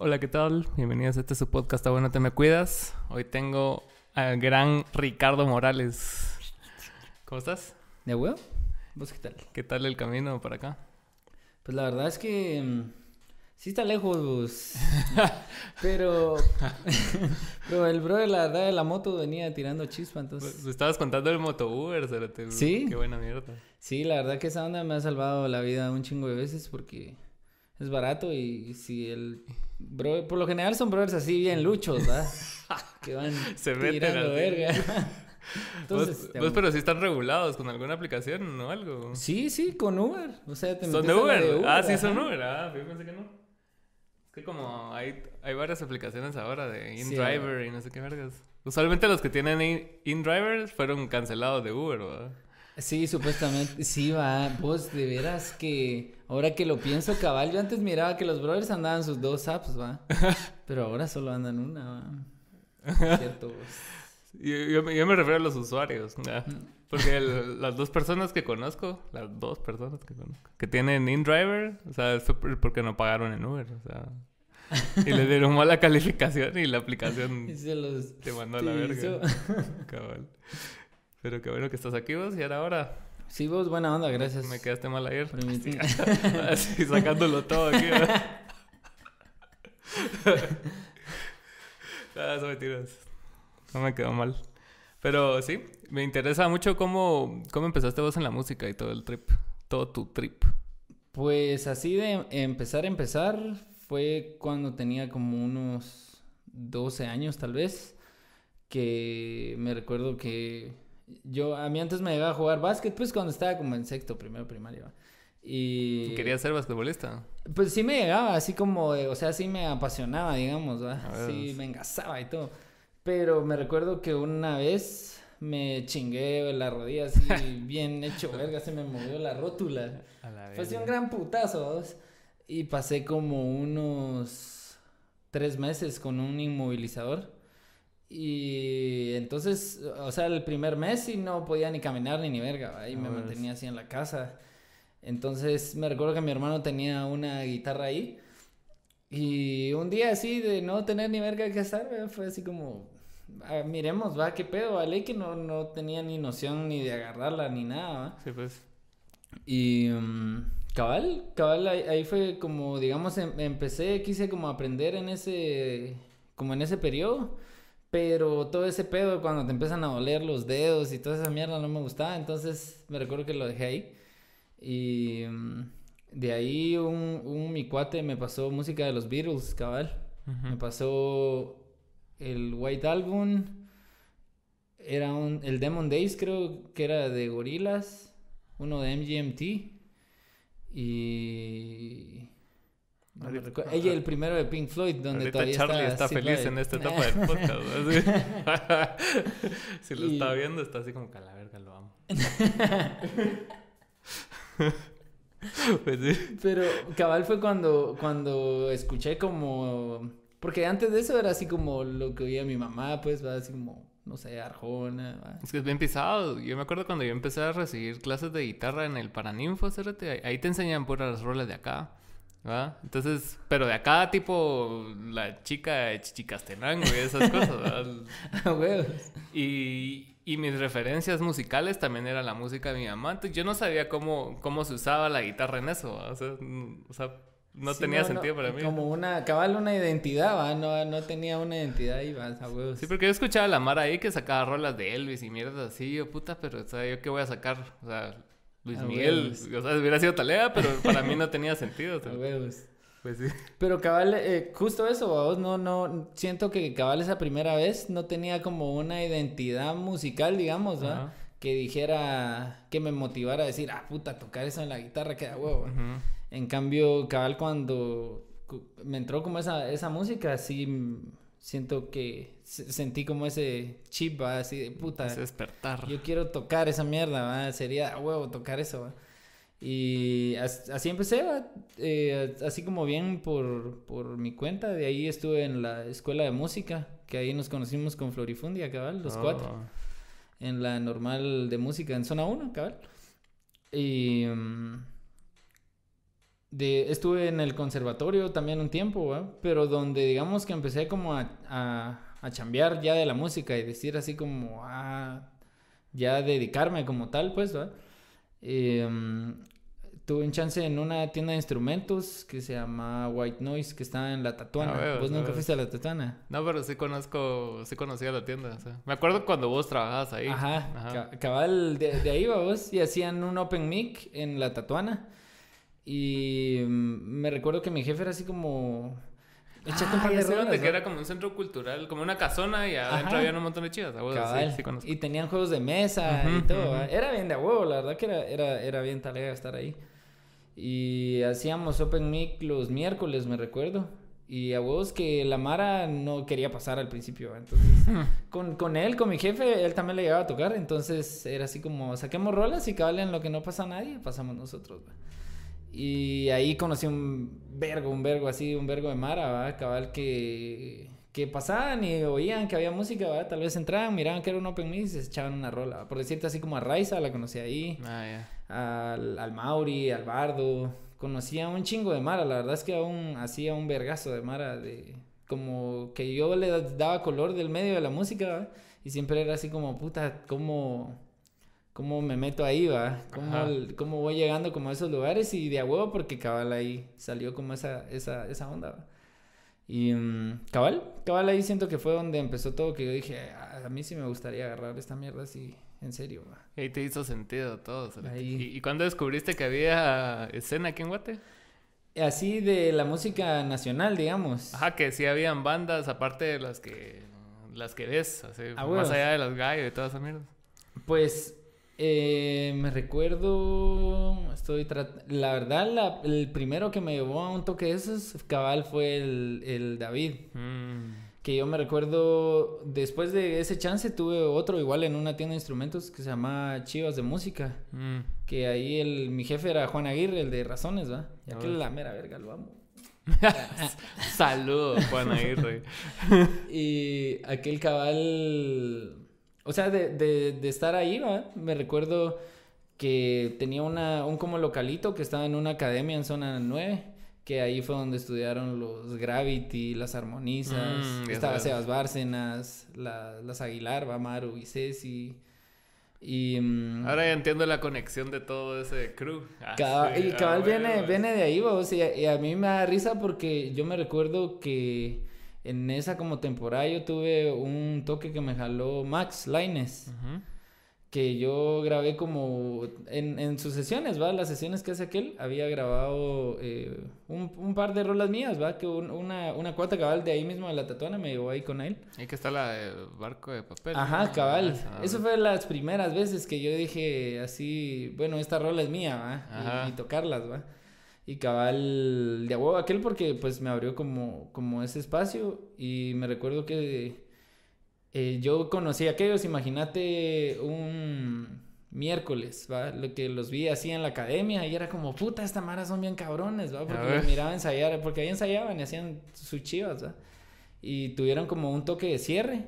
Hola, ¿qué tal? Bienvenidos a este su podcast, ¿Está bueno te me cuidas? Hoy tengo al gran Ricardo Morales. ¿Cómo estás? ¿De huevo? ¿Vos qué tal? ¿Qué tal el camino para acá? Pues la verdad es que mm, sí está lejos, pero, pero el bro de la verdad de la moto venía tirando chispa, entonces... Pues, estabas contando el moto Uber. ¿Sí? Qué buena mierda. Sí, la verdad que esa onda me ha salvado la vida un chingo de veces porque es barato y si el bro, por lo general son brothers así bien luchos, ¿verdad? que van Se meten tirando verga. ¿Vos, Entonces, vos, pero sí están regulados con alguna aplicación o algo? Sí, sí, con Uber. O sea, te ¿Son de Uber? Ah, sí, son Uber. Ah, yo pensé que no. Es que como hay, hay varias aplicaciones ahora de Sí, InDriver y no sé qué vergas. Usualmente los que tienen In- InDriver fueron cancelados de Uber, ¿verdad? Sí, supuestamente, sí, va. Vos, de veras que, ahora que lo pienso, cabal, yo antes miraba que los brothers andaban sus dos apps, va. Pero ahora solo andan una, va. Cierto, vos. Yo, yo me- yo me refiero a los usuarios, ¿ya? Mm. Porque el- las dos personas que conozco, las dos personas que conozco, que tienen InDriver, o sea, por- porque no pagaron en Uber, o sea, y le dieron mala calificación y la aplicación Y se los... te mandó a la verga. Cabal. Pero qué bueno que estás aquí vos y ahora ahora. Sí, vos, buena onda, gracias. Me quedaste mal ayer. por invitar. Así sacándolo todo aquí. ¿verdad? ah, son mentiras. No me quedó mal. Pero sí, me interesa mucho cómo, cómo empezaste vos en la música y todo el trip. Todo tu trip. Pues así de empezar a empezar fue cuando tenía como unos 12 años tal vez, que me recuerdo que yo, a mí antes me llegaba a jugar básquet, pues cuando estaba como en sexto, primero primaria. ¿va? Y... ¿Querías ser basquetbolista? Pues sí me llegaba, así como, de- o sea, sí me apasionaba, digamos, ¿va? A ver. Sí me engasaba y todo. Pero me recuerdo que una vez me chingué la rodilla así bien hecho verga, se me movió la rótula. A la Fue así un gran putazo, ¿vos? Y pasé como unos tres meses con un inmovilizador. Y entonces, o sea, el primer mes sí no podía ni caminar ni ni verga, ¿va? y Ah, me mantenía así en la casa. Entonces me recuerdo que mi hermano tenía una guitarra ahí. Y un día así de no tener ni verga que hacer, fue así como, "Ah, miremos, va, qué pedo, vale, que no, no tenía ni noción ni de agarrarla ni nada, ¿va? Sí, pues. Y mm, cabal, cabal, ahí, ahí fue como, digamos, em- empecé, quise como aprender en ese, como en ese periodo, pero todo ese pedo cuando te empiezan a doler los dedos y toda esa mierda no me gustaba, entonces me recuerdo que lo dejé ahí. Y mm, de ahí un, un mi cuate me pasó música de los Beatles, cabal. Me pasó el White Album. Era un, el Demon Days, creo que era de Gorilas. Uno de MGMT. Y. no. Ella, el primero de Pink Floyd, donde Ahorita todavía Charlie está, feliz en esta etapa del podcast. ¿no? Sí. si lo Y- está viendo, está así como que a la verga lo amo. pues sí. Pero cabal fue cuando, cuando escuché como... Porque antes de eso era así como lo que oía mi mamá, pues, va así como, no sé, Arjona, va. Es que es bien pisado. Yo me acuerdo cuando yo empecé a recibir clases de guitarra en el Paraninfo, ahí- ahí te enseñan puras rolas de acá. Entonces, pero de acá, tipo la chica de Chichicastenango y esas cosas. ¿verdad? Y, y mis referencias musicales también era la música de mi mamá. Entonces, yo no sabía cómo, cómo se usaba la guitarra en eso. O sea, n- o sea, no Sí, tenía sentido para mí. Como una, cabal, una identidad, va, no, no tenía una identidad y va, a huevos. Sí, porque yo escuchaba a la Mara ahí que sacaba rolas de Elvis y mierdas así. Yo, puta, pero, o sea, ¿yo qué voy a sacar? O sea, Luis Miguel. huevos. O sea, hubiera sido talea, pero para mí no tenía sentido. o sea, pues sí. Pero cabal, eh, justo eso, vos no, no, siento que cabal esa primera vez no tenía como una identidad musical, digamos, ¿va? Ajá. Que dijera, que me motivara a decir, ah, puta, tocar eso en la guitarra queda huevo. Ujú. En cambio, cabal, cuando cu- me entró como esa, esa música, sí siento que sentí como ese chip, ¿va? Así de puta. Ese despertar. Yo quiero tocar esa mierda, ¿va? Sería a huevo tocar eso, ¿va? Y as- así empecé. Eh, así como bien por, por mi cuenta. De ahí estuve en la escuela de música, que ahí nos conocimos con Florifundia, cabal, los Oh. cuatro. En la normal de música en zona 1, cabal. Y. mm, de, estuve en el conservatorio también un tiempo, ¿va? pero donde digamos que empecé como a, a, a chambear ya de la música y decir así como, a ya dedicarme como tal, pues, ¿va? Em, tuve un chance en una tienda de instrumentos que se llama White Noise, que está en La Tatuana. ¿Vos nunca fuiste a La Tatuana? No, pero sí conozco, sí conocía la tienda. o sea, me acuerdo cuando vos trabajabas ahí. Ajá, Ajá. ca- cabal, de, de ahí va vos, y hacían un open mic en La Tatuana. Y mm, me recuerdo que mi jefe era así como... Échate un Ah, par ya de rolas, que era como un centro cultural, como una casona y adentro Ajá. había un montón de chivas. a sí, Cabal. sí conozco. y tenían juegos de mesa y Ujú, todo. ¿va? ujú. Era bien de a huevo, la verdad que era, era, era bien talega estar ahí. Y hacíamos Open Mic los miércoles, me recuerdo. Y a huevos que la Mara no quería pasar al principio. Entonces, con, con él, con mi jefe, él también le llegaba a tocar. Entonces era así como, saquemos rolas y cabal en lo que no pasa nadie, pasamos nosotros. ¿va? Y ahí conocí un vergo, un vergo así, un vergo de Mara, ¿va? cabal que, que pasaban y oían que había música, ¿va? tal vez entraban, miraban que era un open mic y se echaban una rola. ¿va? Por decirte así como a Raiza, la conocí ahí, Ah, ya. al, al Mauri, al Bardo, conocía un chingo de Mara, la verdad es que aún hacía un vergazo de Mara, de como que yo le daba color del medio de la música, ¿va? y siempre era así como, puta, ¿cómo, cómo me meto ahí, va? ¿Cómo, cómo voy llegando como a esos lugares? Y de a huevo porque cabal ahí salió como esa, esa, esa onda, ¿va? Y mm, cabal, cabal ahí siento que fue donde empezó todo, que yo dije, "Ah, a mí sí me gustaría agarrar esta mierda así, en serio, va. Y ahí te hizo sentido todo. Ahí. ¿Y, y cuándo descubriste que había escena aquí en Guate? Así de la música nacional, digamos. Ajá, que sí habían bandas, aparte de las que las que ves, así, Ah, más allá de los gallos y todas esas mierdas. Pues eh, me recuerdo, estoy la verdad, la- el primero que me llevó a un toque de esos, cabal, fue el, el David. Mm. Que yo me recuerdo, después de ese chance tuve otro igual en una tienda de instrumentos que se llama Chivas de Música. Mm. Que ahí el, mi jefe era Juan Aguirre, el de Razones, ¿va? Ya Ah, que bueno. la mera verga, lo amo. Saludos, Juan Aguirre. Y aquel cabal, o sea, de, de, de estar ahí, ¿va? Me recuerdo que tenía una, un como localito que estaba en una academia en zona 9, que ahí fue donde estudiaron los Gravity, las armonizas, Mm, estaba. Sebas Bárcenas, la- las Aguilar, va Maru y Ceci. Y, mm, Ahora ya entiendo la conexión de todo ese crew. Ah, Cabal, sí, y ah, cabal viene, huevos. viene de ahí, vos, y, a, y a mí me da risa porque yo me recuerdo que en esa como temporada yo tuve un toque que me jaló Max Laines, Ujú. que yo grabé como en, en sus sesiones, ¿va? Las sesiones que hace aquel, había grabado eh, un, un par de rolas mías, ¿va? Que un- una, una cuata cabal de ahí mismo de la tatuana me llevó ahí con él. Ahí que está la de barco de papel. Ajá, ¿no? cabal. Esa, Eso fue las primeras veces que yo dije así, bueno, esta rola es mía, ¿va? Y, y tocarlas, ¿va? Y cabal, de huevo aquel porque pues me abrió como, como ese espacio y me recuerdo que eh, yo conocí a aquellos, imagínate un miércoles, ¿va? Lo que los vi así en la academia y era como, puta, esta mara son bien cabrones, ¿va? Porque los miraba ensayar, porque ahí ensayaban y hacían sus chivas, ¿va? Y tuvieron como un toque de cierre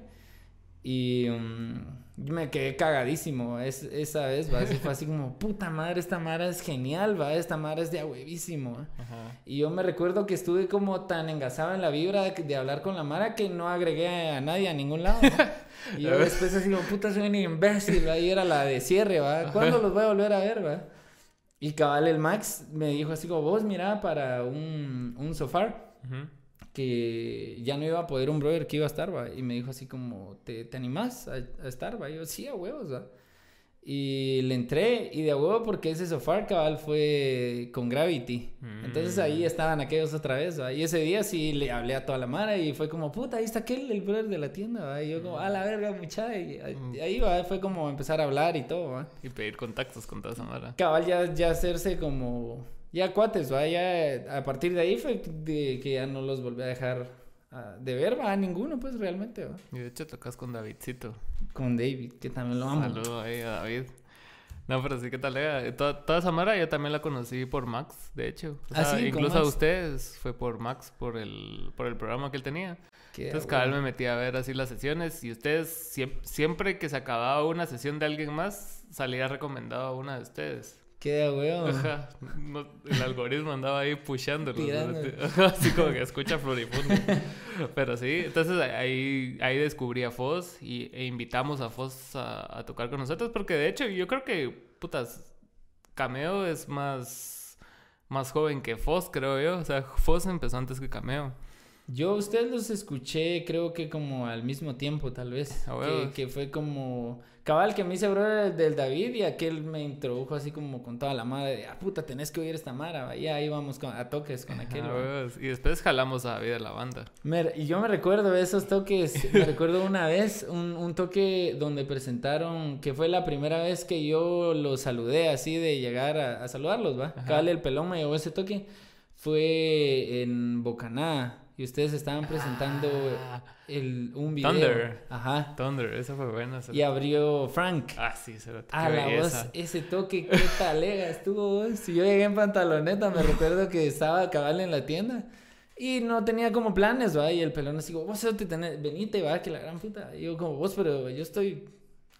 y mm, me quedé cagadísimo es, esa vez, ¿va? Así fue así como, puta madre, esta mara es genial, ¿va? Esta mara es de a huevísimo, ¿va? Ajá. Y yo me recuerdo que estuve como tan engasado en la vibra de, de hablar con la Mara que no agregué a nadie a ningún lado. Y yo después así como, puta, soy un imbécil, ¿va? Y era la de cierre, ¿va? ¿Cuándo los voy a volver a ver, va? Y cabal, el Max me dijo así como, vos mira para un, un sofá Ujú. Que ya no iba a poder un brother que iba a estar, ¿va? Y me dijo así como, ¿te, te animás a, a estar, va? Y yo, sí, a huevos, ¿va? Y le entré y de a huevo porque ese sofá cabal fue con Gravity. Entonces ahí Mm. estaban aquellos otra vez, ¿va? Y ese día sí le hablé a toda la mara y fue como, puta, ahí está aquel, el brother de la tienda, ¿va? Y yo como, a la verga, mucha. Y ahí- Mm. ahí va, fue como empezar a hablar y todo, ¿va? Y pedir contactos con toda esa mara. Cabal ya, ya hacerse como, ya cuates, ¿va? Ya a partir de ahí fue de que ya no los volví a dejar ah, de ver, ¿va? A ninguno, pues realmente, ¿va? Y de hecho tocas con Davidcito. Con David, que también lo amo. Saludo ahí a David. No, pero sí, ¿qué tal? eh? Toda, toda esa mara yo también la conocí por Max, de hecho. O Ah, sí, incluso a ustedes fue por Max, por el, por el programa que él tenía. Que, Entonces, cabal, bueno. me metí a ver así las sesiones y ustedes, siem- siempre que se acababa una sesión de alguien más, salía recomendado a una de ustedes. Queda huevo. Ajá. no- el algoritmo andaba ahí pushando. Tirando. Así como que escucha Florifundo. Pero sí, entonces ahí, ahí descubrí a Foz y, e invitamos a Foz a, a tocar con nosotros. Porque de hecho, yo creo que, putas, Cameo es más, más joven que Foz, creo yo. O sea, Foz empezó antes que Cameo. Yo a ustedes los escuché, creo que como al mismo tiempo, tal vez. Que, que fue como. Cabal, que me hice brother del David y aquel me introdujo así como con toda la madre de, ah, puta, tenés que oír esta mara, va". y ahí vamos con- a toques con aquel. Ah, y después jalamos a David de la banda. Me- y yo me recuerdo esos toques, me recuerdo una vez, un, un toque donde presentaron, que fue la primera vez que yo los saludé así de llegar a, a saludarlos, ¿va? Cabal, el pelón me llevó ese toque, fue en Bocaná, y ustedes estaban presentando Ah, el, un video. Thunder. Ajá. Thunder, esa fue buena. esa- Y abrió Frank. Ah, sí, se lo A la voz, ese toque, qué talega estuvo. vos. Si yo llegué en pantaloneta, me recuerdo que estaba cabal en la tienda y no tenía como planes, va. Y el pelón así, como, vos te tenés, venite, va, que la gran puta. Y yo, como vos, pero yo estoy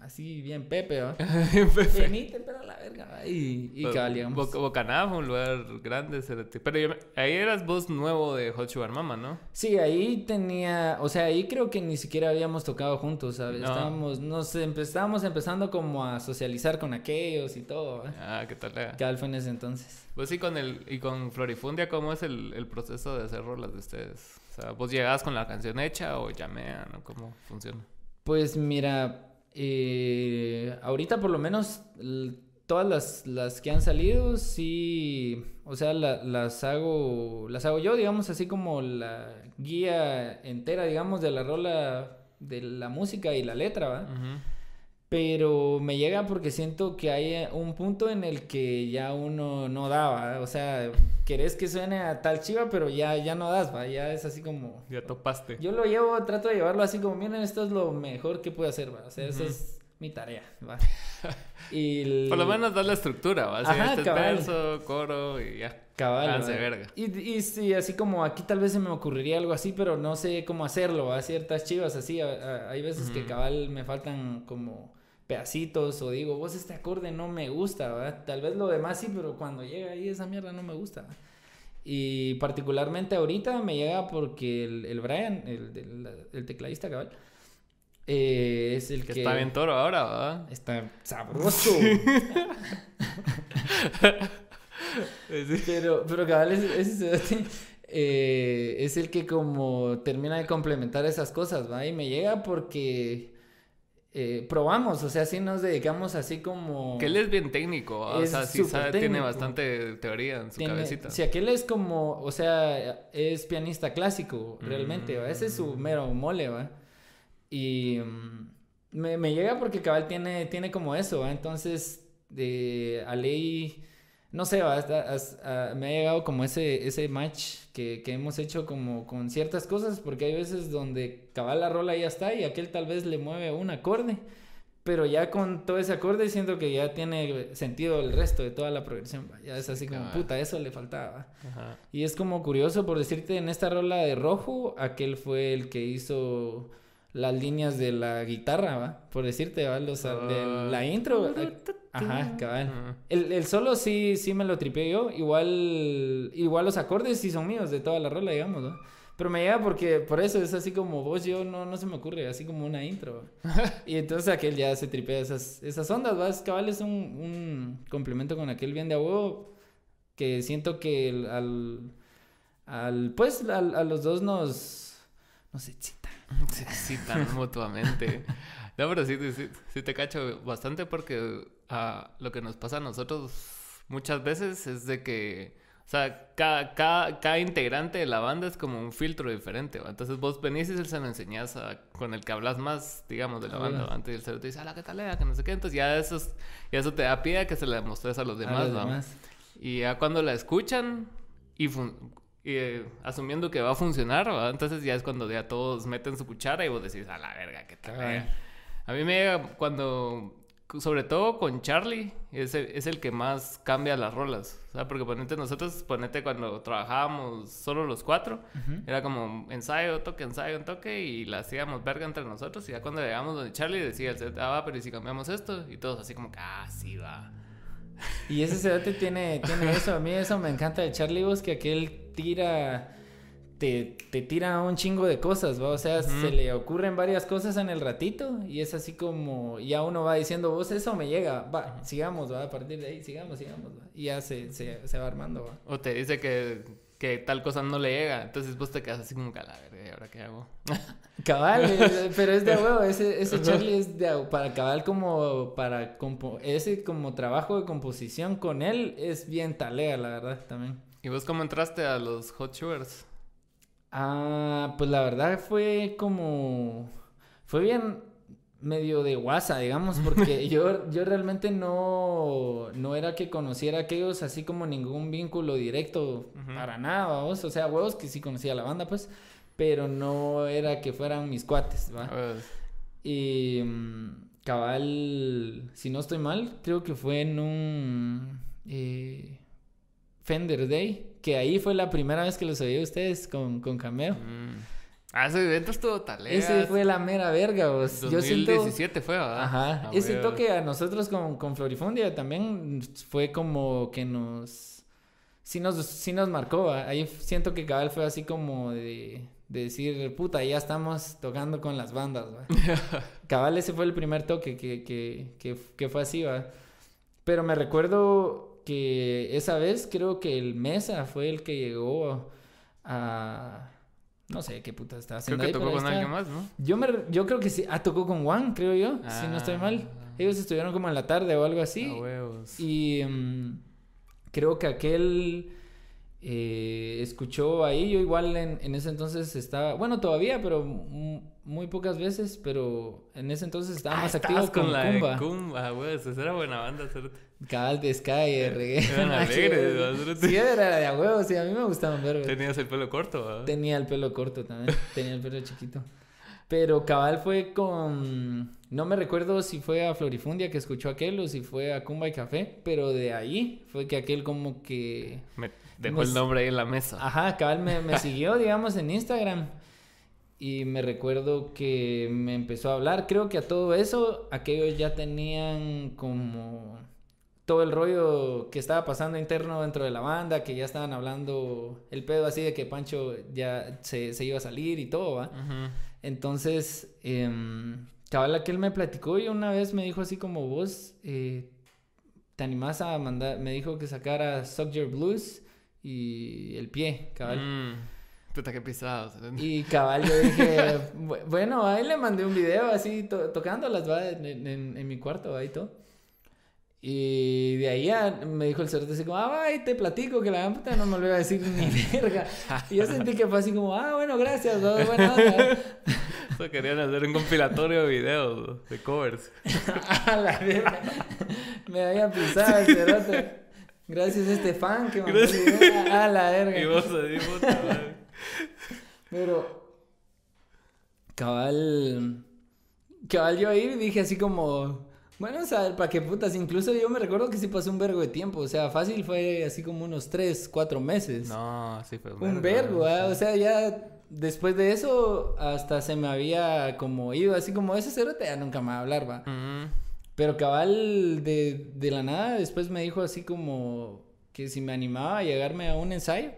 así bien Pepe, va. Venite, pero a la verga, va. Y, y cabal, llegamos. Boca- Bocaná fue un lugar grande. Pero yo ahí eras vos nuevo de Hot Sugar Mama, ¿no? Sí, ahí tenía, o sea, ahí creo que ni siquiera habíamos tocado juntos, ¿sabes? No. Estábamos, nos empe- estábamos empezando como a socializar con aquellos y todo, ¿va? Ah, qué tal. eh. Cabal fue en ese entonces. Pues sí, con el, y con Florifundia, ¿cómo es el, el proceso de hacer rolas de ustedes? O sea, ¿vos llegás con la canción hecha o llamean o cómo funciona? Pues mira, eh, ahorita por lo menos todas las, las que han salido, sí, o sea, la- las hago, las hago yo, digamos, así como la guía entera, digamos, de la rola, de la música y la letra, ¿va? Pero me llega porque siento que hay eh, un punto en el que ya uno no daba, o sea, querés que suene a tal chiva, pero ya, ya no das, ¿va? Ya es así como... Ya topaste. Yo lo llevo, trato de llevarlo así como, miren, esto es lo mejor que puedo hacer, ¿va? O sea, esa Ujú. es mi tarea, ¿va? Y el- Por lo menos das la estructura, ¿va? Así, Ajá, este es cabal. verso, coro y ya. Cabal, verga. Y, y sí, así como aquí tal vez se me ocurriría algo así, pero no sé cómo hacerlo, ¿va? Ciertas chivas así, a- a- hay veces que cabal me faltan como pedacitos o digo, vos este acorde no me gusta, ¿va? Tal vez lo demás sí, pero cuando llega ahí esa mierda no me gusta. Y particularmente ahorita me llega porque el, el Brian, el, el tecladista cabal, eh, es el Que que... está bien toro ahora, ¿va? Está sabroso. Pero, pero cabal, cerote, eh, es el que como termina de complementar esas cosas, ¿va? Y me llega porque eh, probamos, o sea, sí nos dedicamos así como... Que él es bien técnico, o sea, sí sabe, tiene bastante teoría en su tiene- cabecita. Si aquel es como, o sea, es pianista clásico, realmente, ¿va? Ese es su Mm. mero mole, ¿va? Y mm, me, me llega porque cabal tiene, tiene como eso, ¿va? Entonces, de a ley, no sé. Hasta- hasta- ah, me ha llegado como ese, ese match que, que hemos hecho como con ciertas cosas, porque hay veces donde cabal la rola ya está y aquel tal vez le mueve un acorde. Pero ya con todo ese acorde siento que ya tiene sentido el resto de toda la progresión. ¿va? Ya es así como, puta, eso le faltaba. Y es como curioso, por decirte, en esta rola de rojo, aquel fue el que hizo las líneas de la guitarra, ¿va? Por decirte, ¿va? Los, de la intro. a- Ajá, cabal. Ajá. El, el solo sí, sí me lo tripeé yo. Igual, igual los acordes sí son míos de toda la rola, digamos, ¿no? Pero me llega porque por eso es así como vos, yo no, no se me ocurre, así como una intro. ¿va? y entonces aquel ya se tripea esas, esas ondas, ¿va? Es cabal, es un, un complemento con aquel bien de huevo que siento que el- al, al pues al- a los dos nos, nos excita. Se excitan mutuamente. No, pero sí, sí, sí te cacho bastante porque ah, lo que nos pasa a nosotros muchas veces es de que, o sea, cada, cada, cada integrante de la banda es como un filtro diferente, ¿va? Entonces vos venís y se lo enseñás a- con el que hablas más, digamos, de la Ah, banda. ¿va? Antes el cero te dice, la que talea, que no sé qué, entonces ya eso, es- ya eso te da pie a que se la demostrés a los A demás, los ¿va? demás. Y ya cuando la escuchan y, y, eh, asumiendo que va a funcionar, ¿va? entonces ya es cuando ya todos meten su cuchara y vos decís, a la verga, qué tal. Cabal. A mí me llega cuando, sobre todo con Charlie, es el, es el que más cambia las rolas. O sea, porque ponete nosotros, ponete cuando trabajábamos solo los cuatro, Ujú. era como ensayo, toque, ensayo, toque y la hacíamos verga entre nosotros. Y ya cuando llegamos donde Charlie decía, el set, ah, va, pero ¿y si cambiamos esto? Y todos así como ah, sí, va. Y ese cerote tiene, tiene eso. A mí eso me encanta de Charlie Vos, que aquel tira. Te, te tira un chingo de cosas, ¿va? O sea, se le ocurren varias cosas en el ratito y es así como ya uno va diciendo, vos eso me llega, va, sigamos, va, a partir de ahí, sigamos, sigamos, ¿va? Y ya se, se, se va armando, va. O te dice que, que tal cosa no le llega, entonces vos te quedas así como que a la verga, ¿y ahora qué hago? Cabal, eh, pero es de huevo, ese, ese Charlie es de para cabal como para compo- ese como trabajo de composición con él es bien talea, la verdad, también. ¿Y vos cómo entraste a los Hot Sugars? Ah, pues la verdad fue como fue bien medio de guasa, digamos, porque yo, yo realmente no, no era que conociera a aquellos así como ningún vínculo directo para nada, vamos, o sea, huevos que sí conocía la banda, pues, pero no era que fueran mis cuates, ¿va? Pues, Y mm, cabal, si no estoy mal, creo que fue en un eh, Fender Day, que ahí fue la primera vez que los oí a ustedes con, con Cameo. mm. Ah, ese evento estuvo talea. Ese fue la mera verga, vos. Yo siento... 2017 fue, ¿verdad? Ajá, Ah, ese huevos. toque a nosotros con, con Florifundia también fue como que nos... Sí nos, sí nos marcó, ¿va? ahí siento que cabal fue así como de, de decir, puta, ya estamos tocando con las bandas, cabal ese fue el primer toque que, que, que, que fue así, ¿va? Pero me recuerdo que esa vez creo que el Mesa fue el que llegó a... No sé qué puta estaba Creo haciendo que ahí, tocó con está. alguien más, ¿no? Yo, me, re- yo creo que sí. Ah, tocó con Juan, creo yo. Si no estoy mal. Ah. Ellos estuvieron como en la tarde o algo así. Huevos. Y mm, creo que aquel eh, escuchó ahí. Yo igual en, en ese entonces estaba. Bueno, todavía, pero mu- muy pocas veces. Pero en ese entonces estaba Ah, más activo con, con la Kumba. de Kumba, huevos. Esa era buena banda, cerote. Cabal de Sky, de reggae. Eran alegres. Sí, era de a huevo. Sí, a mí me gustaban ver. Tenías el pelo corto, ¿verdad? Tenía el pelo corto también. Tenía el pelo chiquito. Pero cabal fue con. No me recuerdo si fue a Florifundia que escuchó aquel o si fue a Cumba y Café. Pero de ahí fue que aquel como que. Me dejó Me el nombre ahí en la mesa. Ajá, cabal me, me siguió, digamos, en Instagram. Y me recuerdo que me empezó a hablar. Creo que a todo eso, aquellos ya tenían como todo el rollo que estaba pasando interno dentro de la banda, que ya estaban hablando el pedo así de que Pancho ya se, se iba a salir y todo, ¿va? Entonces, em, cabal aquel me platicó y una vez me dijo así como vos, eh, te animás a mandar, me dijo que sacara Suck Your Blues y el pie, cabal. Mm. Puta, qué. Y cabal, yo dije, "Bu- bueno, ahí le mandé un video así to- tocándolas, va, en, en- en mi cuarto, ahí todo. Y de ahí ya me dijo el cerote así como, ah, va, ahí te platico que la gran puta no me volvió a decir ni verga. Y yo sentí que fue así como, ah, bueno, gracias, va. Eso querían hacer un compilatorio de videos, de covers. A la verga. Me había pisado el cerote. Gracias a este fan que me. A la verga. Y vos ahí, puta madre. Pero. Cabal. Cabal, yo ahí dije así como. Bueno, o sea, para qué putas. Incluso yo me recuerdo que sí pasé un vergo de tiempo. O sea, fácil fue así como unos 3, 4 meses. No, sí fue un vergo, ¿ah? O sea, ya después de eso, hasta se me había como ido así como ese cerote ya nunca me va a hablar, va. Pero cabal, de, de la nada, después me dijo así como que si me animaba a llegarme a un ensayo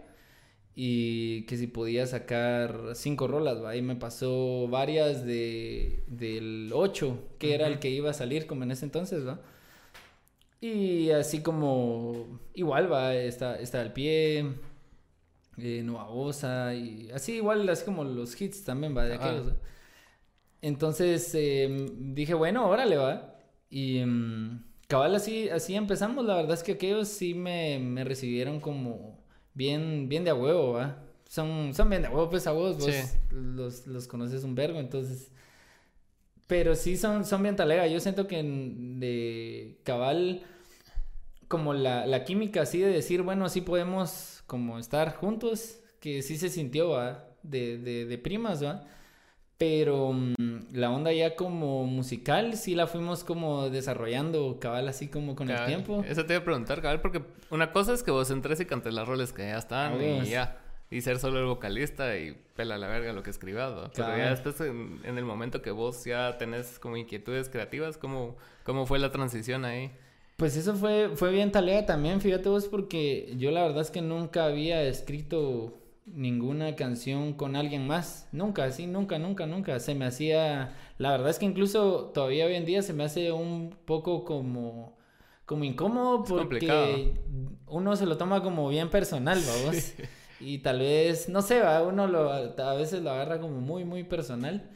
y que si podía sacar cinco rolas, ¿va? Y me pasó varias de, del 8, que era el que iba a salir como en ese entonces, ¿va? Y así como, igual, ¿va? Está, está el pie, eh, Nueva Bosa, y así igual, así como los hits también, ¿va? De Ah. aquellos, ¿va? Entonces eh, dije, bueno, órale, va. Y mm, cabal, así, así empezamos. La verdad es que aquellos sí me, me recibieron como bien, bien de a huevo, va. Son, son bien de a huevo, pues a vos, vos Sí. los, los conoces un vergo, entonces. Pero sí son, son bien talega. Yo siento que en- de cabal, como la, la química así de decir, bueno, sí podemos como estar juntos, que sí se sintió, va, de, de, de primas, va. Pero mm, la onda ya como musical sí la fuimos como desarrollando cabal así como con el tiempo. Eso te iba a preguntar, cabal, porque una cosa es que vos entres y cantes las roles que ya están Ah, y ya. Y ser solo el vocalista y pela la verga lo que escribas, ¿no? Pero ya después, en, en el momento que vos ya tenés como inquietudes creativas, ¿cómo, cómo fue la transición ahí? Pues eso fue, fue bien talea también, fíjate vos, porque yo la verdad es que nunca había escrito ninguna canción con alguien más. Nunca, sí, nunca, nunca, nunca. Se me hacía, la verdad es que incluso todavía hoy en día se me hace un poco como, como incómodo porque uno se lo toma como bien personal, vamos. Y tal vez, no sé, ¿va? uno lo, a veces lo agarra como muy, muy personal.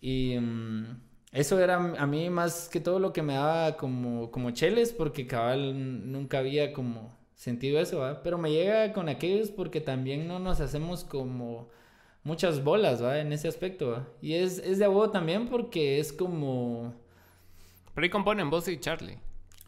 Y mm, eso era a mí más que todo lo que me daba como, como cheles, porque cabal nunca había como sentido eso, ¿va? Pero me llega con aquellos porque también no nos hacemos como muchas bolas, ¿va? En ese aspecto, ¿va? Y es, es de abuelo también porque es como... Pero ahí componen vos y Charlie.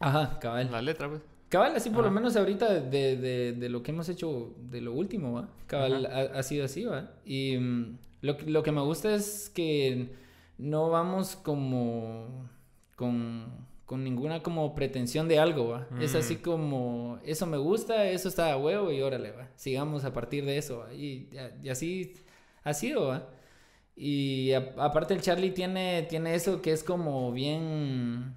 Ajá, cabal. La letra, pues. Cabal, así por lo menos ahorita de, de, de, lo que hemos hecho de lo último, ¿va? Cabal ha, sido así, ¿va? Y mm, lo, lo que me gusta es que no vamos como con con ninguna como pretensión de algo, ¿va? Es así mm. como, eso me gusta, eso está a huevo y órale, ¿va? Sigamos a partir de eso, ¿va? Y, y, así ha sido, ¿va? Y aparte el Charlie tiene, tiene eso que es como bien,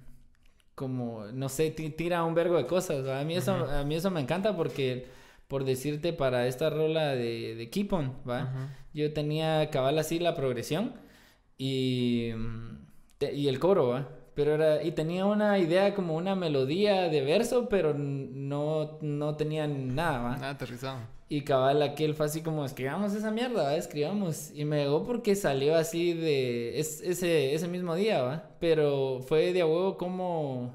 como, no sé, tira un vergo de cosas, ¿va? A mí eso, a mí eso me encanta porque, por decirte, para esta rola de, de Keep On, ¿va? Yo tenía cabal así la progresión y, y el coro, ¿va? Pero era, y tenía una idea como una melodía de verso, pero no, no tenía nada, ¿va? Nada aterrizado. Y cabal aquel fue así como, escribamos esa mierda, ¿va? Escribamos. Y me llegó porque salió así de es, ese, ese mismo día, ¿va? Pero fue de a huevo como,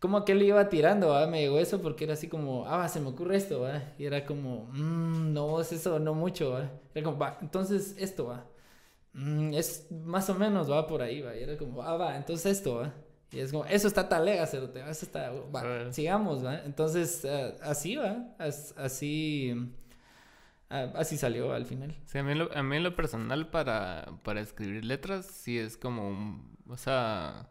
como aquel iba tirando, ¿va? Me llegó eso porque era así como, ah, se me ocurre esto, ¿va? Y era como, mmm, no, es eso, no mucho, ¿va? Era como, va, entonces esto, ¿va? Mm, es más o menos, va por ahí, va. Y era como, ah, va, entonces esto, va. Y es como, eso está talega, eso está, va, sigamos, va. Entonces, eh, así va, así, ah, así salió al final. Sí, a mí, lo, a mí lo personal para, para escribir letras, sí es como, o sea,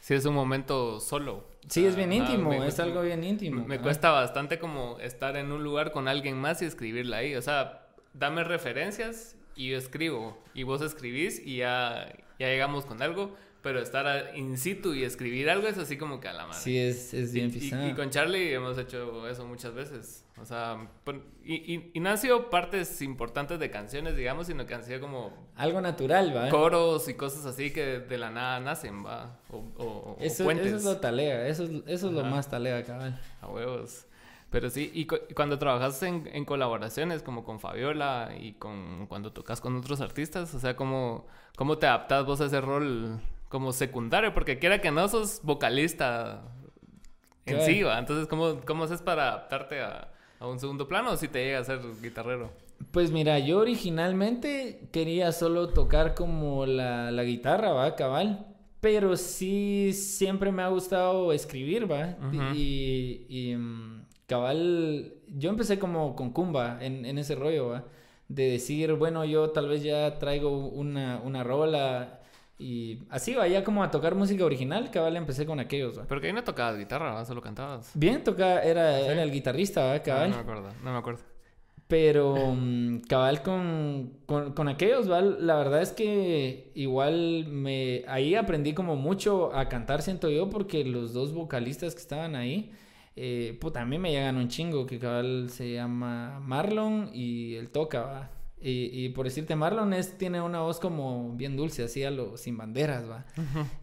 sí es un momento solo. Sí, es bien íntimo, es algo bien íntimo. Me, cuesta bastante como estar en un lugar con alguien más y escribirla ahí, o sea, dame referencias y yo escribo y vos escribís y ya, ya llegamos con algo, pero estar in situ y escribir algo es así como que a la madre. Sí, es, es bien y, y, con Charlie hemos hecho eso muchas veces. O sea, y, y, no han sido partes importantes de canciones, digamos, sino que han sido como... Algo natural, ¿va? Coros y cosas así que de la nada nacen, ¿va? O, o, eso, puentes. Eso es lo talea, eso, eso es lo más talea, cabal. A huevos. Pero sí, y, cuando trabajas en, en, colaboraciones como con Fabiola y con cuando tocas con otros artistas, o sea, ¿cómo, cómo te adaptas vos a ese rol como secundario? Porque quiera que no sos vocalista en sí, ¿va? Entonces, ¿cómo, ¿cómo haces para adaptarte a, a un segundo plano o si te llega a ser guitarrero? Pues mira, yo originalmente quería solo tocar como la, la guitarra, ¿va? Cabal. Pero sí, siempre me ha gustado escribir, ¿va? Y... y mm, cabal, yo empecé como con Kumba en, en ese rollo, ¿va? De decir, bueno, yo tal vez ya traigo una, una rola y así vaya como a tocar música original, cabal, empecé con aquellos, ¿va? Pero que ahí no tocabas guitarra, ¿va? Solo cantabas. Bien, tocaba, era, era el guitarrista, ¿va? Cabal. No, no me acuerdo, no me acuerdo. Pero mm, cabal con, con, con, aquellos, ¿va? La verdad es que igual me... Ahí aprendí como mucho a cantar, siento yo, porque los dos vocalistas que estaban ahí eh, puta, a mí me llegan un chingo que cabal se llama Marlon y él toca, va. Y, por decirte, Marlon es, tiene una voz como bien dulce, así a lo sin banderas, va.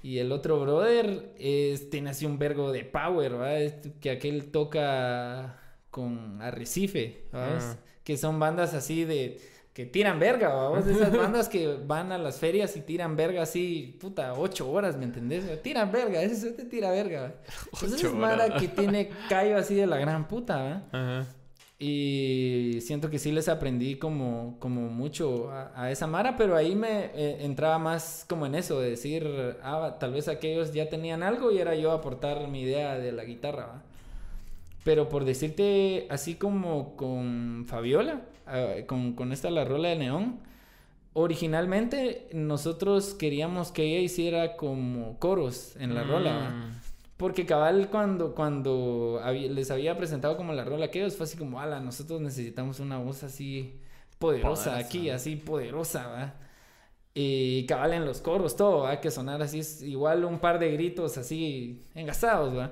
Y el otro brother es, tiene así un vergo de power, va. que aquel toca con Arrecife, ¿va? Ah. Que son bandas así de que tiran verga, vamos, esas bandas que van a las ferias y tiran verga así, puta, ocho horas, ¿me entendés? Tiran verga, ese te tira verga. Entonces es Mara que tiene callo así de la gran puta, Ajá. Y siento que sí les aprendí como, como mucho a, esa Mara, pero ahí me eh, entraba más como en eso, de decir, ah, tal vez aquellos ya tenían algo y era yo aportar mi idea de la guitarra, ¿va? Pero por decirte, así como con Fabiola, ah, con, con, esta la rola de Neón, originalmente nosotros queríamos que ella hiciera como coros en la rola. Mm. Porque cabal cuando, cuando les había presentado como la rola que fue así como, ala, nosotros necesitamos una voz así poderosa, aquí, así poderosa, ¿va? Y cabal en los coros, todo, ¿va? Que sonar así, igual un par de gritos así engasados, ¿va?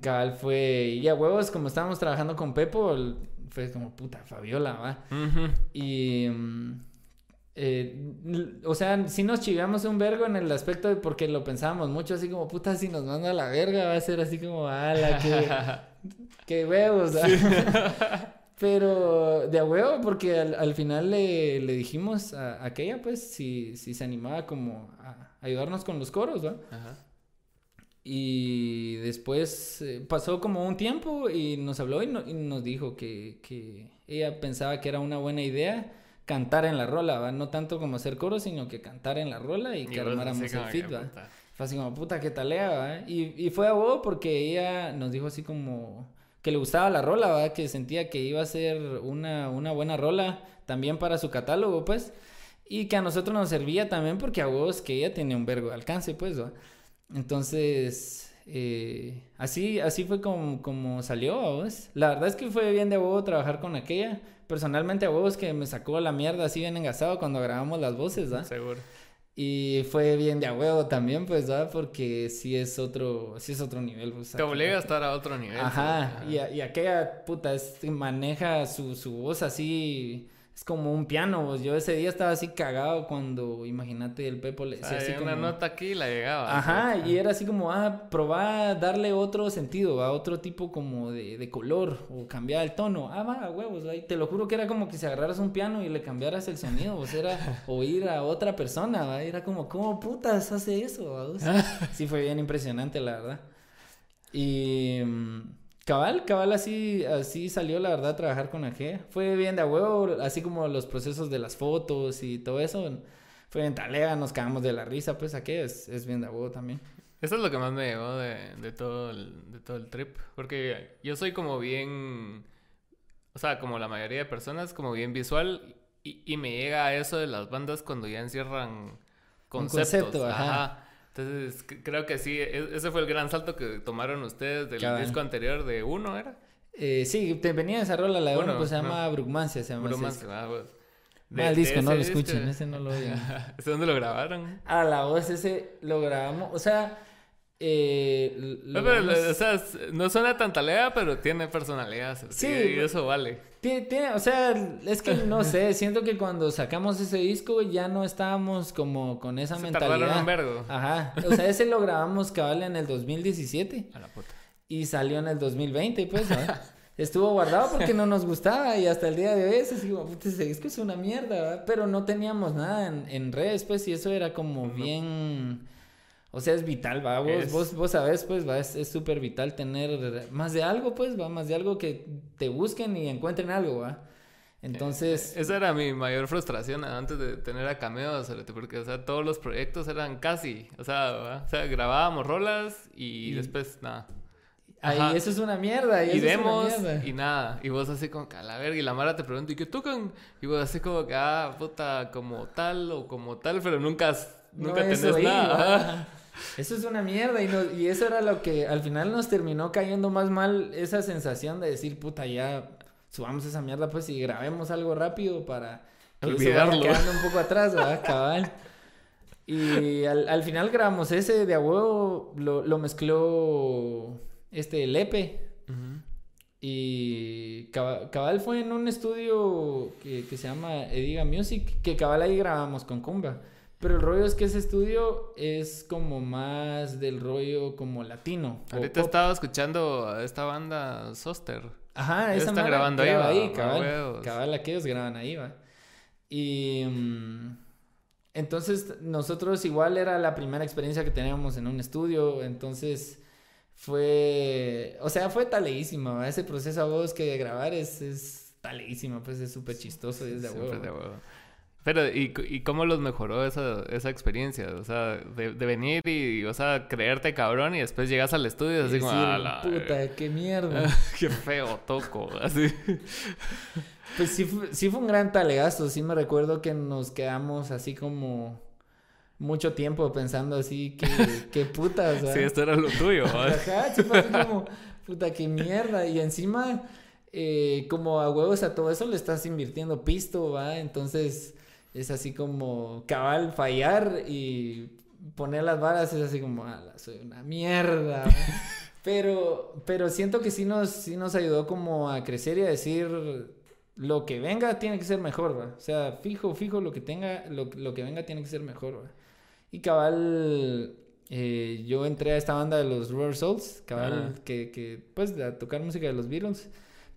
Cabal fue, y a huevos, como estábamos trabajando con Pepo, fue como, puta, Fabiola, va. Y... Mm, eh, o sea, si nos chivamos un vergo en el aspecto de porque lo pensábamos mucho, así como, puta, si nos manda a la verga, va a ser así como, ala, que, que huevos. Pero de a huevo, porque al, final le, le, dijimos a, aquella, pues, si, si se animaba como a ayudarnos con los coros, ¿va? Ajá. Y después eh, pasó como un tiempo y nos habló y, y nos dijo que, que, ella pensaba que era una buena idea cantar en la rola, ¿va? No tanto como hacer coro, sino que cantar en la rola y, que armáramos el ¿va? Fue así como, puta, qué talea, ¿va? Y, y fue a vos porque ella nos dijo así como que le gustaba la rola, ¿va? Que sentía que iba a ser una, una buena rola también para su catálogo, pues. Y que a nosotros nos servía también porque a vos que ella tenía un vergo de alcance, pues, ¿va? Entonces, eh, así, así fue como, como salió a vos. La verdad es que fue bien de huevo trabajar con aquella personalmente a vos que me sacó la mierda así bien engasado cuando grabamos las voces, ¿ah? Seguro. Y fue bien de a huevo también, pues, ¿verdad? Porque sí es otro, sí es otro nivel. Pues, Te obliga a estar a otro nivel. Ajá, y, y, aquella puta es, maneja su, su voz así es como un piano. Yo ese día estaba así cagado cuando, imagínate, el Pepo le así como... una nota aquí la llegaba. Ajá, y era así como, ah, probar darle otro sentido, a otro tipo como de, de, color, o cambiar el tono. Ah, va, huevos, ahí. te lo juro que era como que si agarraras un piano y le cambiaras el sonido, o sea, era oír a otra persona, ¿va? Era como, ¿cómo putas hace eso? sí, fue bien impresionante, la verdad. Y... Cabal, cabal así, así salió la verdad a trabajar con AG. Fue bien de huevo, así como los procesos de las fotos y todo eso. Fue bien talega, nos cagamos de la risa, pues AG es, es bien de huevo también. Eso es lo que más me llegó de, de, todo el, de todo el trip. Porque yo soy como bien, o sea, como la mayoría de personas, como bien visual. Y, y me llega a eso de las bandas cuando ya encierran conceptos. Un concepto, ajá. Entonces, creo que sí, e, ese fue el gran salto que tomaron ustedes del disco anterior de uno, ¿era? Eh, sí, te venía esa rola, la de uno, pues se llama Brugmancia, se llama Brugmancia, ah, pues. De, el disco, no lo escuchen, ese no lo oigan. ¿Ese dónde lo grabaron? Ah, la voz, ese lo grabamos, o sea, eh, no, pero, o sea, no suena tan talea, pero tiene personalidad. Sí, y eso vale. Tiene, o sea, es que no sé, siento que cuando sacamos ese disco ya no estábamos como con esa Se mentalidad. Un vergo. Ajá. O sea, ese lo grabamos cabal en el 2017. A la puta. Y salió en el 2020, pues, ¿no? Estuvo guardado porque no nos gustaba y hasta el día de hoy es así como, puta, ese disco es una mierda, ¿verdad? Pero no teníamos nada en, en redes, pues, y eso era como bien o sea, es vital, va, vos, vos, vos sabés, pues, va, es súper vital tener más de algo, pues, va, más de algo que te busquen y encuentren algo, va. Entonces... Eh, esa era mi mayor frustración antes de tener a Cameo, porque, o sea, todos los proyectos eran casi, o sea, o sea grabábamos rolas y, después nada. Ahí, eso es una mierda. Y, vemos y nada. Y vos así como que a la verga. Y la Mara te pregunta, ¿y qué tocan? Y vos así como que, ah, puta, como tal o como tal, pero nunca, nunca tenés nada. Eso es una mierda y, y eso era lo que al final nos terminó cayendo más mal esa sensación de decir, puta, ya subamos esa mierda pues y grabemos algo rápido para que Olvidarlo. quedando un poco atrás, ¿verdad? Cabal. Y al, al, final grabamos ese de a huevo, lo, lo mezcló este Lepe. Y cabal, fue en un estudio que, que se llama Ediga Music, que cabal ahí grabamos con Kumba. Pero el rollo es que ese estudio es como más del rollo como latino. Ahorita estaba escuchando a esta banda Soster. Ajá, esa están grabando ahí, va, ahí cabal, cabal, aquellos graban ahí, va. Y mm, entonces nosotros igual era la primera experiencia que teníamos en un estudio, entonces fue, o sea, fue taleísimo, ese proceso a vos que de grabar es, es taleísimo, pues es súper chistoso y es de huevo. Pero, ¿y, ¿y cómo los mejoró esa, esa experiencia? O sea, de, de, venir y, o sea, creerte cabrón y después llegas al estudio y así como, ah, la, puta, qué mierda. qué feo toco, así. Pues sí, sí fue un gran talegazo, sí me recuerdo que nos quedamos así como mucho tiempo pensando así, que, qué puta, o sea. Sí, esto era lo tuyo. Ajá, sí fue así como, puta, qué mierda. Y encima, eh, como a huevos a todo eso le estás invirtiendo pisto, ¿va? Entonces es así como cabal fallar y poner las varas es así como, soy una mierda. Pero, pero siento que sí nos, sí nos ayudó como a crecer y a decir lo que venga tiene que ser mejor, ¿va? O sea, fijo, fijo, lo que tenga, lo, lo que venga tiene que ser mejor, ¿va? Y cabal, eh, yo entré a esta banda de los Rubber Souls, cabal, Ah. que, que, pues, a tocar música de los Beatles.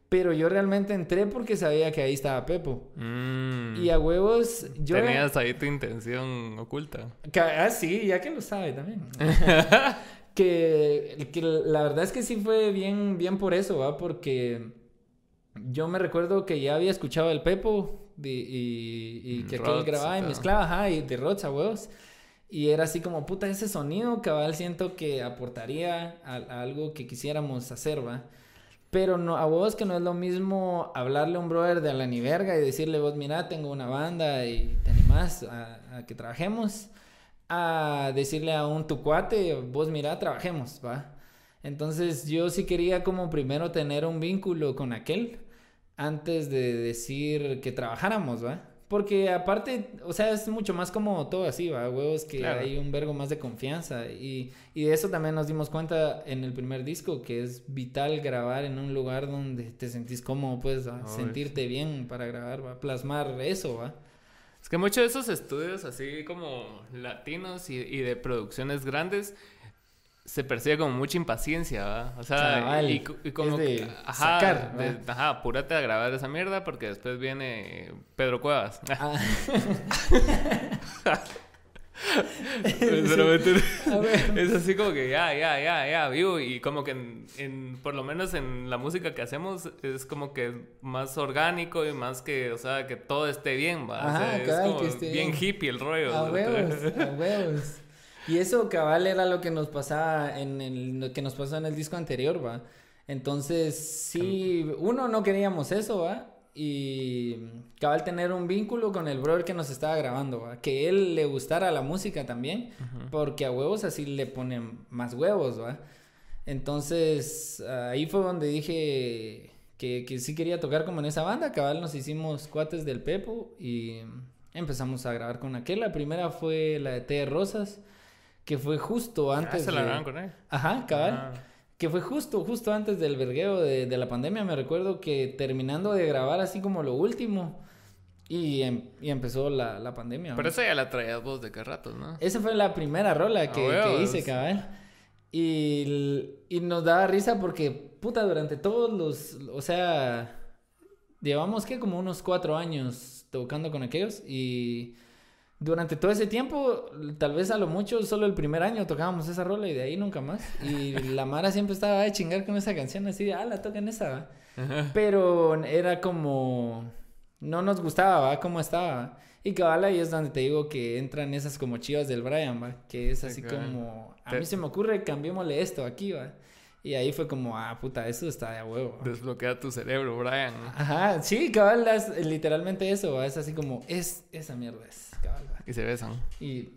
Pero yo realmente entré porque sabía que ahí estaba Pepo. Mm. Y a huevos, yo... Tenías ahí tu intención oculta. Ah, sí, ya que lo sabe también. que, que la verdad es que sí fue bien, bien por eso, ¿va? Porque yo me recuerdo que ya había escuchado el Pepo de- y, y que aquel Rods, grababa y mezclaba, ajá, y de Rods a huevos. Y era así como, puta, ese sonido cabal siento que aportaría a, a algo que quisiéramos hacer, ¿va? Pero no, a vos que no es lo mismo hablarle a un brother de la ni verga y decirle, vos mira, tengo una banda y te animás a, a que trabajemos, a decirle a un tu cuate, vos mira, trabajemos, ¿va? Entonces yo sí quería como primero tener un vínculo con aquel antes de decir que trabajáramos, ¿va? Porque aparte, o sea, es mucho más como todo así, ¿va? Huevos que Claro. hay un vergo más de confianza. Y, y de eso también nos dimos cuenta en el primer disco, que es vital grabar en un lugar donde te sentís cómodo, pues, ¿va? Sentirte bien para grabar, ¿va? Plasmar eso, ¿va? Es que muchos de esos estudios así como latinos y, y de producciones grandes se percibe como mucha impaciencia, ¿va? O sea, y, y como es de ajá, sacar, de- ¿va? ajá, apúrate a grabar esa mierda porque después viene Pedro Cuevas. Ah. Es así como que ya, ya, ya, ya, vivo. Y como que en, en- por lo menos en la música que hacemos, es como que más orgánico y más que, o sea, que todo esté bien, va. O sea, es como que bien hippie el rollo. A huevos, a huevos. Y eso cabal era lo que nos pasaba en el lo que nos pasó en el disco anterior, va. Entonces, sí, uno no queríamos eso, va. Y cabal tener un vínculo con el brother que nos estaba grabando, va. Que él le gustara la música también, porque a huevos así le ponen más huevos, va. Entonces, ahí fue donde dije que, que sí quería tocar como en esa banda. Cabal nos hicimos cuates del Pepo y empezamos a grabar con aquel. La primera fue la de de Rosas, que fue justo Ah, antes se la de... con él. Ajá, cabal. Ah. Que fue justo, justo antes del vergueo de, de la pandemia. Me recuerdo que terminando de grabar así como lo último y, em- y empezó la, la pandemia. Pero eso ya la traías vos de qué ratos, ¿no? Esa fue la primera rola que, hice, cabal. Y, y nos daba risa porque, puta, durante todos los, o sea, llevamos que como unos cuatro años tocando con aquellos y durante todo ese tiempo, tal vez a lo mucho, solo el primer año tocábamos esa rola y de ahí nunca más. Y la Mara siempre estaba de chingar con esa canción así de, ah, la tocan esa, ¿va?". Pero era como, no nos gustaba, ¿va? Cómo estaba. Y cabal ahí es donde te digo que entran esas como chivas del Brian, ¿va? Que es así como, a mí se me ocurre, cambiémosle esto aquí, ¿va? Y ahí fue como, ah, puta, eso está de a huevo. Desbloquea tu cerebro, Brian. Ajá, sí, cabal, es literalmente eso. Es así como, es, esa mierda es, cabal. Y se besan. Y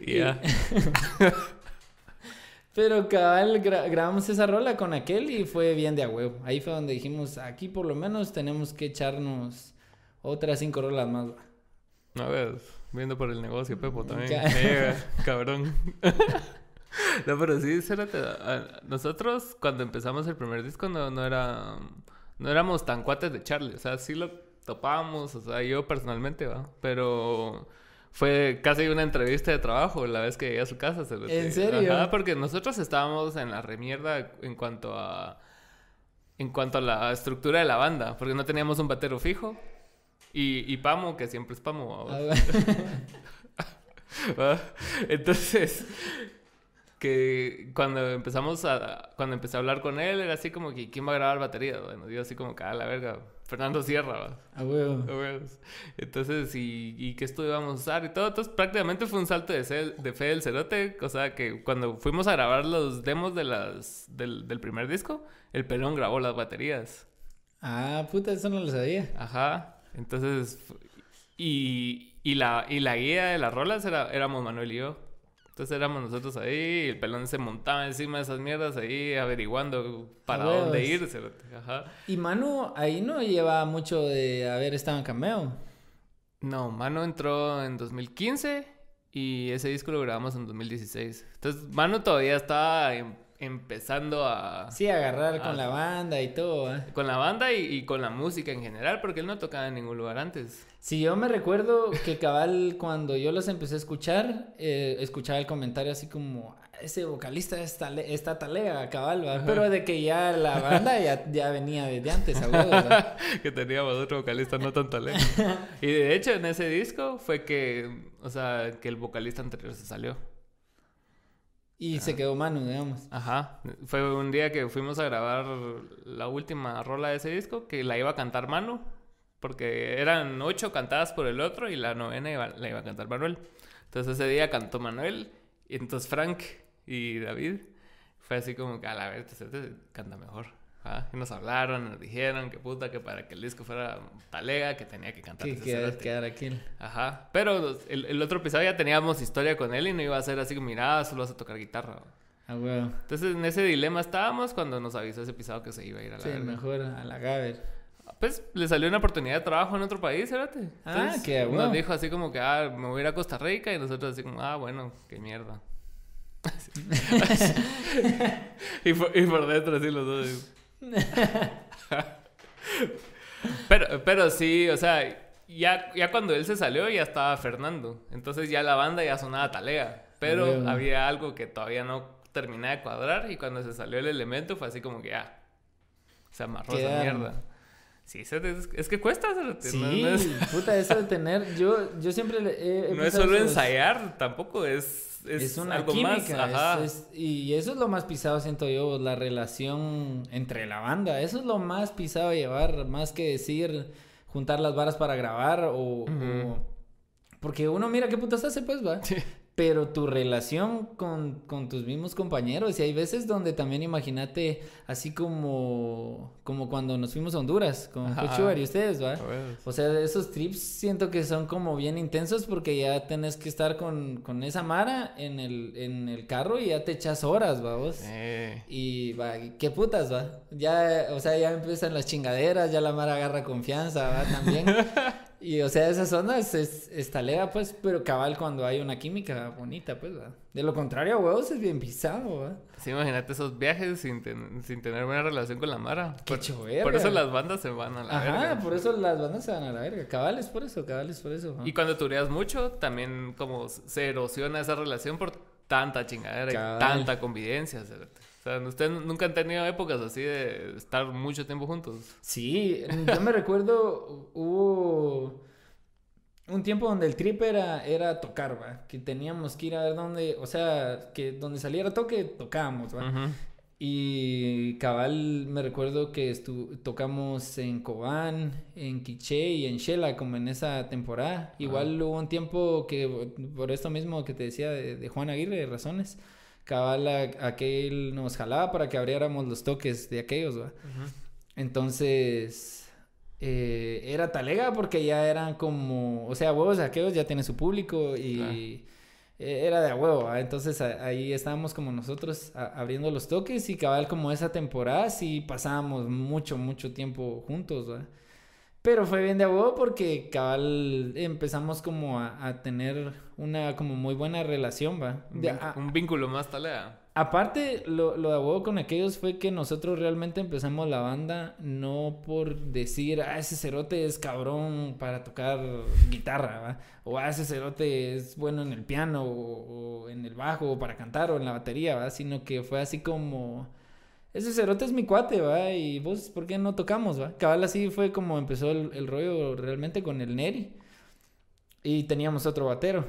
Y ya. Pero cabal, gra- grabamos esa rola con aquel y fue bien de a huevo. Ahí fue donde dijimos, aquí por lo menos tenemos que echarnos otras cinco rolas más. va". No ves, viendo por el negocio, Pepo también. Ca- cabrón. no, pero sí, Nosotros, cuando empezamos el primer disco, no, no era. No éramos tan cuates de Charlie. O sea, sí lo topábamos. O sea, yo personalmente, va. Pero. Fue casi una entrevista de trabajo la vez que llegué a su casa. se lo ¿En serio? Ajá, porque nosotros estábamos en la remierda en cuanto a. En cuanto a la estructura de la banda. Porque no teníamos un batero fijo. Y, y Pamo, que siempre es Pamo. Ah. Entonces, que cuando empezamos a, cuando empecé a hablar con él, era así como que, ¿quién va a grabar batería? Bueno, yo así como que, a la verga, Fernando Sierra. A huevo. A huevos. Entonces, ¿y, ¿y qué estudio vamos a usar? Y todo, entonces prácticamente fue un salto de, fe, de fe del cerote, o sea, que cuando fuimos a grabar los demos de las, del, del primer disco, el pelón grabó las baterías. Ah, puta, eso no lo sabía. Ajá. Entonces, y, y, la, y la guía de las rolas era, éramos Manuel y yo. Entonces éramos nosotros ahí, y el pelón se montaba encima de esas mierdas ahí, averiguando para dónde huevos. ir. cerote. Ajá. Y Manu ahí no lleva mucho de haber estado en cameo. No, Mano entró en 2015 Y ese disco lo grabamos en 2016. Entonces, Manu todavía estaba em- empezando a... Sí, agarrar Ah, con la banda y todo, ¿eh? Con la banda y, y con la música en general, porque él no tocaba en ningún lugar antes. Sí, yo me recuerdo que cabal cuando yo los empecé a escuchar, eh, escuchaba el comentario así como, "Ah, ese vocalista está, está talega, cabal, ¿va?". pero de que ya la banda ya, ya venía desde antes, a que teníamos otro vocalista no tan talento. y de hecho, en ese disco fue que, o sea, que el vocalista anterior se salió. Y se quedó Manu, digamos. Ajá. Fue un día que fuimos a grabar la última rola de ese disco, que la iba a cantar Manu, porque eran ocho cantadas por el otro y la novena iba- la iba a cantar Manuel. Entonces ese día cantó Manuel y entonces Frank y David fue así como que a la vez canta mejor. Ajá. Y nos hablaron, nos dijeron que puta, que para que el disco fuera talega, que tenía que cantar Que ese quedar, aquí. Ajá. Pero el, el otro episodio ya teníamos historia con él y no iba a ser así como, mira, solo vas a tocar guitarra. A huevo. Entonces en ese dilema estábamos cuando nos avisó ese pisado que se iba a ir a la Sí, verga. mejor a la Gaber. Pues le salió una oportunidad de trabajo en otro país, fíjate. Ah, qué a huevo. Nos dijo así como que, ah, me voy a ir a Costa Rica y nosotros así como, ah, bueno, qué mierda. y, por, y por dentro así los dos. Pero, pero sí, o sea, ya, ya cuando él se salió ya estaba Fernando. Entonces ya la banda ya sonaba talea. Pero Huevo. había algo que todavía no terminaba de cuadrar y cuando se salió el elemento fue así como que ya. Se amarró esa mierda. Sí, es, que cuesta. Sí, no, es, puta, eso de tener. Yo, yo siempre he. he no es solo eso, ensayar, tampoco es, es, Es, una algo química. más. Ajá. es- y eso es lo más pisado, siento yo, la relación entre la banda. Eso es lo más pisado llevar, más que decir juntar las varas para grabar o- Porque uno mira qué putas hace, pues, va. Sí. Pero tu relación con, con tus mismos compañeros, y hay veces donde también imagínate, así como, como cuando nos fuimos a Honduras con Sugar y ustedes, ¿va? O sea, esos trips siento que son como bien intensos porque ya tenés que estar con, con esa mara en el, en el carro y ya te echas horas. Eh, Y va, qué putas, va. Ya, o sea, ya empiezan las chingaderas, ya la mara agarra confianza, va, también. y, o sea, esas zonas es, es talea, pues, pero cabal cuando hay una química bonita, pues. De lo contrario, huevos, es bien pisado, va. sí, imagínate esos viajes sin, ten- sin tener buena relación con la Mara. Qué Por, por eso las bandas se van a la Ajá, verga. por eso las bandas se van a la verga. Cabal es por eso, cabal es por eso. Y cuando tureas mucho, también como se erosiona esa relación por tanta chingadera Cabal. y tanta convivencia. cerote. O sea, ustedes nunca han tenido épocas así de estar mucho tiempo juntos. Sí, yo me recuerdo, hubo un tiempo donde el trip era, era tocar, va, que teníamos que ir a ver dónde, o sea, que donde saliera toque, tocábamos, va. Y cabal, me recuerdo que estu- tocamos en Cobán, en Quiché y en Shela, como en esa temporada. Igual hubo un tiempo que, por esto mismo que te decía de, de Juan Aguirre, de Razones, cabal, a- aquel nos jalaba para que abriéramos los toques de aquellos, va. Entonces, eh, era talega porque ya eran como, o sea, huevos aquellos ya tiene su público y Claro. eh, era de a huevo, ¿va? Entonces a- ahí estábamos como nosotros a- abriendo los toques y cabal como esa temporada sí pasábamos mucho, mucho tiempo juntos, ¿va? Pero fue bien de a huevo porque cabal empezamos como a, a tener una como muy buena relación, ¿va? Un, De- vin- a- un vínculo más talea. Aparte, lo, lo de huevo con aquellos fue que nosotros realmente empezamos la banda no por decir, ah, ese cerote es cabrón para tocar guitarra, ¿va? O ah, ese cerote es bueno en el piano, o, o en el bajo, o para cantar, o en la batería, ¿va? Sino que fue así como, ese cerote es mi cuate, ¿va? Y vos, ¿por qué no tocamos, va? Cabal así fue como empezó el, el rollo realmente con el Neri. Y teníamos otro batero.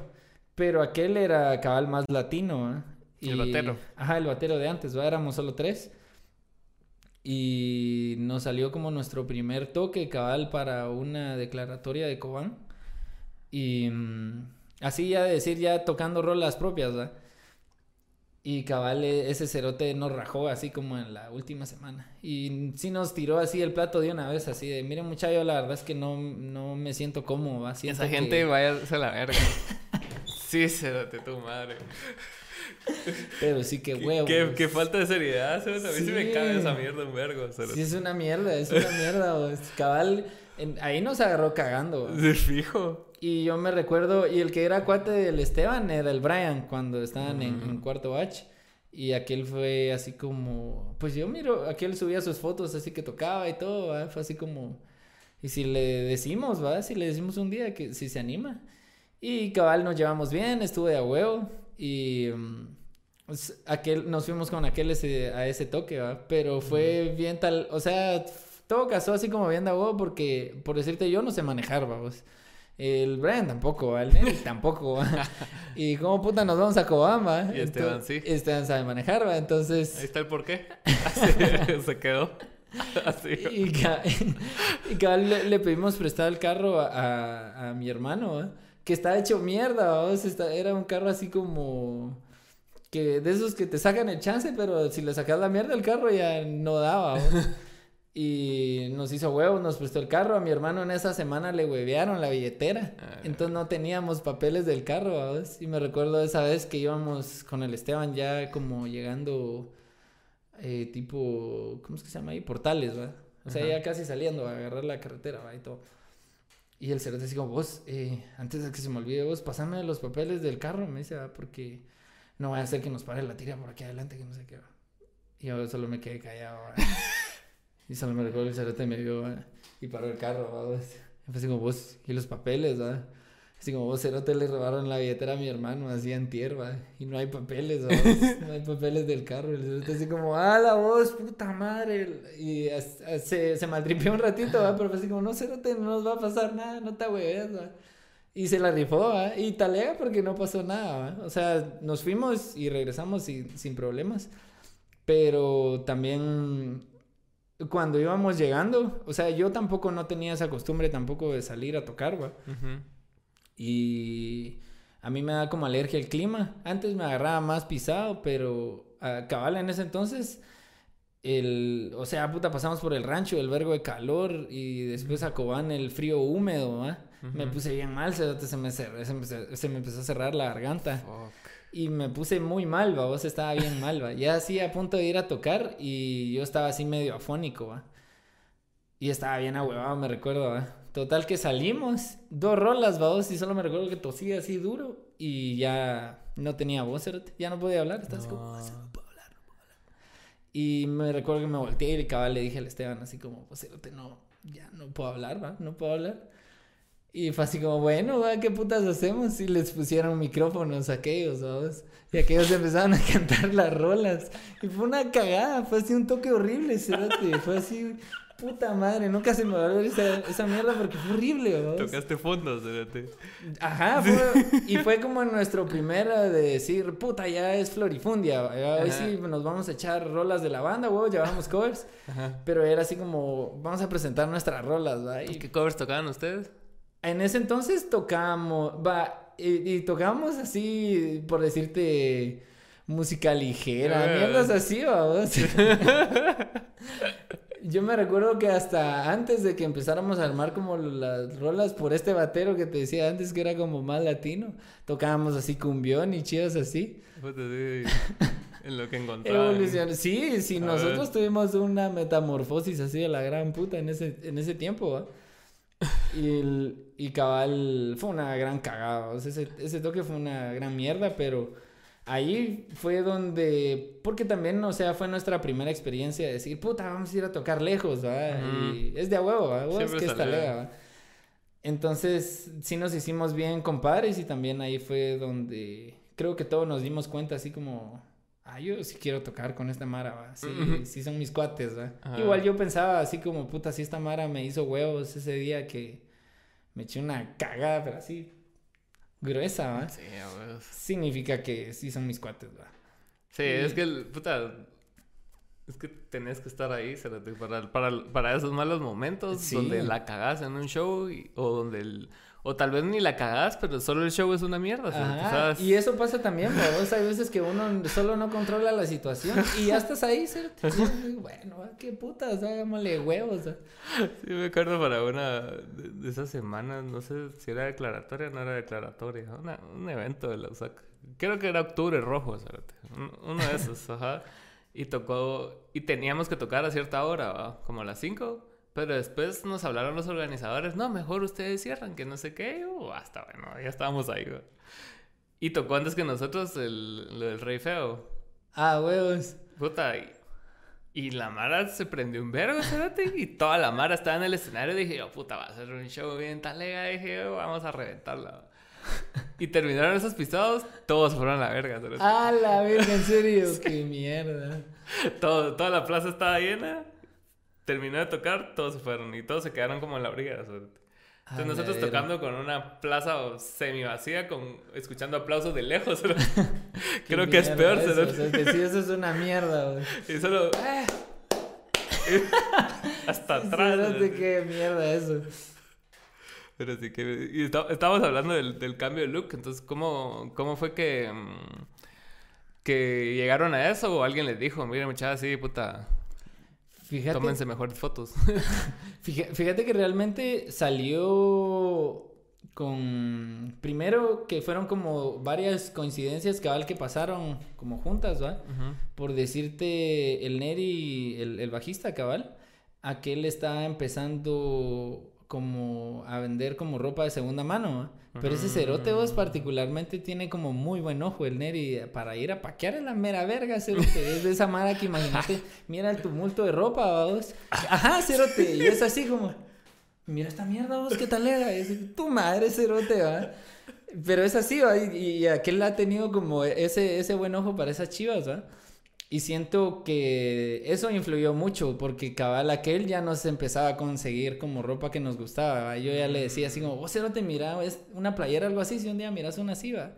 Pero aquel era cabal más latino, ¿va? El batero. Ajá, el batero de antes, ¿va? Éramos solo tres. Y nos salió como nuestro primer toque cabal para una declaratoria de Cobán. Y mm, así ya de decir, ya tocando rolas propias, ¿va? Y cabal, e- ese cerote nos rajó así como en la última semana. Y sí nos tiró así el plato de una vez, así de, miren muchacho, la verdad es que no, no me siento cómodo. Siento Esa que- gente vaya a la verga. sí, cerote, tu madre. Pero sí que Qué- huevos. Qué, qué falta de seriedad, cerote. A mí sí, me Sí. cabe esa mierda un vergo. Sí, es una mierda, es una mierda. cabal, En- ahí nos agarró cagando. De fijo. Y yo me recuerdo, y el que era cuate del Esteban era el Brian cuando estaban en, en cuarto batch. Y aquel fue así como, pues yo miro, aquel subía sus fotos así que tocaba y todo, ¿va? fue así como, y si le decimos, va, si le decimos un día que si se anima. Y cabal nos llevamos bien, estuve de a huevo y mm, pues, aquel, nos fuimos con aquel ese- a ese toque, va, pero fue bien tal, o sea, todo casó así como bien huevo porque, por decirte, yo no sé manejar, vamos. El Brian tampoco, el Nelly tampoco. ¿va? y como puta nos vamos a Cobamba. Y Esteban sí. Esteban sabe manejar, ¿va? Ahí Entonces. está el porqué. Así, se quedó. Así. Y, ca- y cabal le, le pedimos prestado el carro a, a- a mi hermano, ¿va? que estaba hecho mierda, ¿va? Está- era un carro así como que de esos que te sacan el chance, pero si le sacas la mierda el carro ya no daba. Y nos hizo huevos, nos prestó el carro. A mi hermano en esa semana le huevearon la billetera. Ah. Entonces no teníamos papeles del carro, ¿sabes? Y me recuerdo esa vez que íbamos con el Esteban ya como llegando eh, tipo, ¿cómo es que se llama ahí? Portales, ¿va? O sea, Ajá. ya casi saliendo a agarrar la carretera, ¿va? Y todo. Y el cerote así como, vos, eh, antes de que se me olvide, vos, pasame los papeles del carro, me dice, ¿va? Porque no vaya a ser que nos pare la tira por aquí adelante, que no sé qué, ¿va? Y yo solo me quedé callado, ¿va? Y solo me recuerdo el cerote me vio. Y paró el carro. Y fue así como, vos, y los papeles, ¿va? Así como vos, cerote, le robaron la billetera a mi hermano, así en tierra, y no hay papeles. Vos, no hay papeles del carro. El cerote así como, ah, la voz, puta madre. Y se, se maltripió un ratito, ¿va? Pero fue así como, no, cerote, no nos va a pasar nada, no te hueves, ¿va? Y se la rifó, ¿va? Y talega porque no pasó nada, ¿va? O sea, nos fuimos y regresamos sin, sin problemas. Pero también cuando íbamos llegando, o sea, yo tampoco no tenía esa costumbre tampoco de salir a tocar. Ujú. Y a mí me da como alergia el clima. Antes me agarraba más pisado, pero a cabal en ese entonces, el, o sea, puta, pasamos por el rancho, el vergo de calor y después a Cobán el frío húmedo, ¿va? Me puse bien mal, se me, cer- se, me, se me empezó a cerrar la garganta. Fuck. Y me puse muy mal, va, vos estaba bien mal, va. Ya así a punto de ir a tocar y yo estaba así medio afónico, va. Y estaba bien ahuevado, me recuerdo, va. Total que salimos, dos rolas, va, vos, y solo me recuerdo que tosía así duro y ya no tenía voz, ya no podía hablar, estaba así como, "Ah, No. no puedo hablar, no puedo hablar. Y me recuerdo que me volteé y cabal le dije al Esteban así como, pues, no, ya no puedo hablar, va, no puedo hablar. Y fue así como, bueno, ¿qué putas hacemos? Y les pusieron micrófonos a aquellos, ¿sabes? Y aquellos empezaron a cantar las rolas. Y fue una cagada, fue así un toque horrible, cerote. Fue así, puta madre, nunca se me va a olvidar esa, esa mierda porque fue horrible, ¿sabes? Tocaste fondo, espérate. Ajá, fue, y fue como nuestro primero de decir, puta, ya es Florifundia, ya hoy Ajá. sí nos vamos a echar rolas de la banda, güey, llevamos covers. Ajá. Pero era así como, vamos a presentar nuestras rolas, ¿va? Y ¿Qué covers tocaban ustedes? En ese entonces tocábamos, va, y, y tocábamos así, por decirte, música ligera, Eh. mierdas así, vamos. Yo me recuerdo que hasta antes de que empezáramos a armar como las rolas por este batero que te decía antes que era como más latino, tocábamos así cumbión y chidas así. En lo que encontraban. Evolución. Sí, sí, A nosotros ver. tuvimos una metamorfosis así de la gran puta en ese, en ese tiempo, ¿va? Y, el- y cabal fue una gran cagada, o sea, ese, ese toque fue una gran mierda, pero ahí fue donde, porque también, o sea, fue nuestra primera experiencia de decir, puta, vamos a ir a tocar lejos, ¿va? Ujú. Y es de a huevo. Huevo, es que está lega. Entonces, sí nos hicimos bien compadres y también ahí fue donde creo que todos nos dimos cuenta así como, ah, yo sí quiero tocar con esta Mara, ¿va? Sí, sí son mis cuates, ¿va? Igual yo pensaba así como, puta, si esta Mara me hizo huevos ese día que me eché una cagada, pero así gruesa, ¿va? Sí, huevos. Significa que sí son mis cuates, ¿va? Sí, es que, el, puta, es que tenés que estar ahí, para, para, para esos malos momentos Sí. donde la cagás en un show y- o donde el, o tal vez ni la cagás, pero solo el show es una mierda, Ajá, ¿sabes? y eso pasa también, ¿va? Hay veces que uno solo no controla la situación y ya estás ahí, ¿cierto? Bueno, ¿va? qué putas, hagámosle huevos. Sí, me acuerdo para una de, esas semanas, no sé si era declaratoria o no era declaratoria, una- un evento de la USAC. Creo que era Octubre Rojo, un- uno de esos, ajá. Y tocó, y teníamos que tocar a cierta hora, ¿va? como a las 5, Pero después nos hablaron los organizadores, no, mejor ustedes cierran, que no sé qué. O hasta, bueno, ya estábamos ahí, güey. Y tocó antes que nosotros el, lo del Rey Feo. Ah, huevos. Puta, y, y la Mara se prendió un vergo, espérate. Y toda la Mara estaba en el escenario. Dije yo, puta, va a ser un show bien talega. Dije yo, vamos a reventarla. Y terminaron esos pisados, todos fueron a la verga. Ah, la verga, en serio, qué mierda. Todo, toda la plaza estaba llena. Terminó de tocar, todos se fueron. Y todos se quedaron como en la orilla. Entonces nosotros tocando con una plaza semi vacía, con, escuchando aplausos de lejos. Creo que es peor. eso, o sea, eso es una mierda, güey. Y solo... "Ah". Hasta atrás. Espérate, ¿sabes? qué mierda eso. Pero sí que... Y está- estábamos hablando del, del cambio de look. Entonces, ¿cómo, cómo fue que... mm, que llegaron a eso? ¿O alguien les dijo, miren muchachos, sí, puta, Fíjate, tómense mejores fotos? fíjate que realmente salió con... Primero que fueron como varias coincidencias cabal que pasaron como juntas, ¿va? Por decirte, el Neri, el, el bajista cabal, aquel está empezando como a vender como ropa de segunda mano, ¿va? Pero ese cerote vos particularmente tiene como muy buen ojo el Neri para ir a paquear en la mera verga, cerote. Es de esa mara que imagínate, mira el tumulto de ropa, ¿va vos. Ajá, cerote. Y es así como, mira esta mierda vos, qué tal era. Es, tu madre, cerote, va. Pero es así, ¿va? Y, y aquel ha tenido como ese, ese buen ojo para esas chivas, ¿va? Y siento que eso influyó mucho porque cabal aquel ya nos empezaba a conseguir como ropa que nos gustaba. ¿va? Yo ya le decía así como, vos no te mira, es una playera algo así, si un día miras una así, ¿va?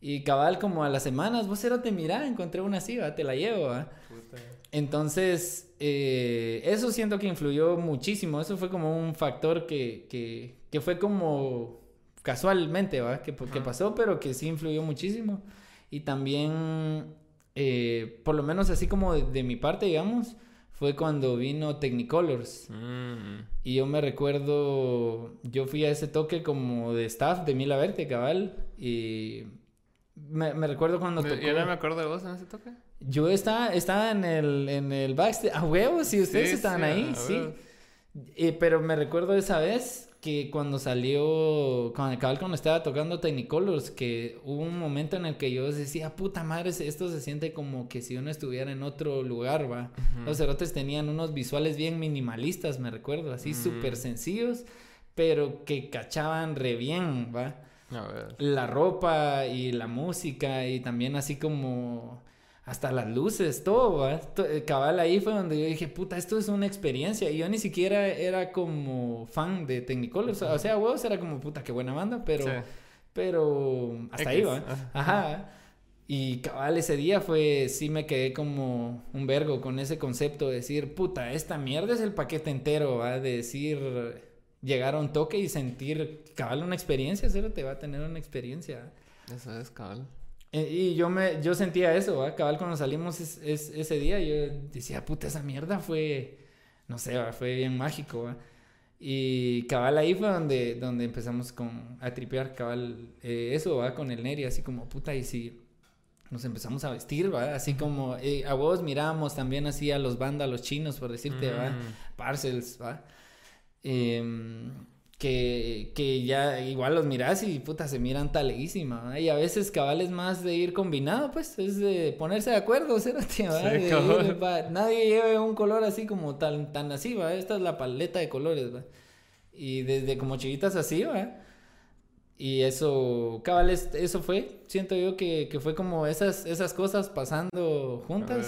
Y cabal como a las semanas, vos no te mira, encontré una así, ¿va? Te la llevo, ¿va? Entonces, eh, eso siento que influyó muchísimo. Eso fue como un factor que, que, que fue como casualmente, ¿va? Que, que pasó, pero que sí influyó muchísimo. Y también, eh, por lo menos así como de, de mi parte, digamos, fue cuando vino Technicolors. Mm. Y yo me recuerdo, yo fui a ese toque como de staff de Mila Verte, cabal. Y me, me recuerdo cuando tocó... Yo no me acuerdo de vos en ese toque. Yo estaba, estaba en el, en el backstage. A huevos, si ustedes Sí, estaban sí, ahí, sí. Eh, pero me recuerdo esa vez que cuando salió, cuando cabal cuando estaba tocando Technicolors, que hubo un momento en el que yo decía, puta madre, esto se siente como que si uno estuviera en otro lugar, va. Los cerotes tenían unos visuales bien minimalistas, me recuerdo, así Mm. súper sencillos, pero que cachaban re bien, va A ver. la ropa y la música y también así como hasta las luces, todo. To- eh, Cabal ahí fue donde yo dije, puta, esto es una experiencia. Y yo ni siquiera era como fan de Technicolor, o sea, huevos era como, puta, qué buena banda, pero, Sí. pero hasta ahí, ¿va? ajá. Ajá. Y cabal ese día fue, sí me quedé como un vergo con ese concepto de decir, puta, esta mierda es el paquete entero, ¿va? De decir, llegar a un toque y sentir, cabal, una experiencia, cero te va a tener una experiencia. Eso es, cabal. Eh, Y yo me, yo sentía eso, ¿va? Cabal, cuando salimos es- es- ese día, yo decía, puta, esa mierda fue, no sé, ¿va? Fue bien mágico, ¿va? Y cabal ahí fue donde, donde empezamos con, a tripear, cabal, eh, eso, ¿va? Con el Neri, así como, puta, y si nos empezamos a vestir, ¿va? Así como, eh, a vos mirábamos también así a los bandas, los chinos, por decirte, ¿va? Mm. Parcels, ¿va? Em, que, que ya igual los mirás y puta se miran taleísima, ¿va? Y a veces cabal es más de ir combinado, pues, es de ponerse de acuerdo. Sí, ir, va, Nadie lleve un color así como tan, tan así, ¿va? Esta es la paleta de colores, ¿va? Y desde como chiquitas así, ¿va? Y eso, cabal, es- eso fue, siento yo que, que fue como esas, esas cosas pasando juntas.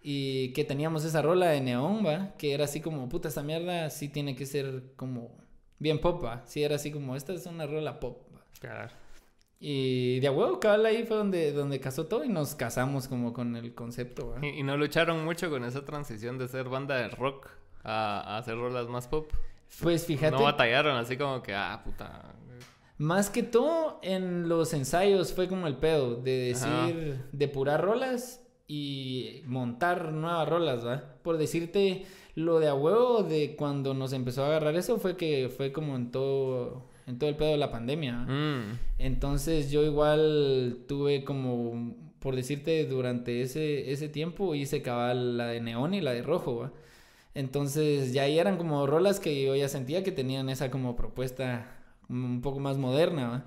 Y que teníamos esa rola de neón, ¿va? Que era así como, puta, esta mierda sí tiene que ser como bien pop, ¿va? Sí, era así como, esta es una rola pop. Claro. Y de a huevo, cabal, ahí fue donde, donde casó todo y nos casamos como con el concepto. Y, y no lucharon mucho con esa transición de ser banda de rock a, a hacer rolas más pop. Pues fíjate, No batallaron así como que, ah, puta. más que todo en los ensayos fue como el pedo de Ajá. decir, depurar rolas y montar nuevas rolas, ¿va? Por decirte, lo de a huevo de cuando nos empezó a agarrar eso fue que fue como en todo, en todo el pedo de la pandemia. Mm. Entonces yo igual tuve como, por decirte, durante ese, ese tiempo hice cabal la de neón y la de rojo, ¿va? Entonces ya ahí eran como rolas que yo ya sentía que tenían esa como propuesta un poco más moderna.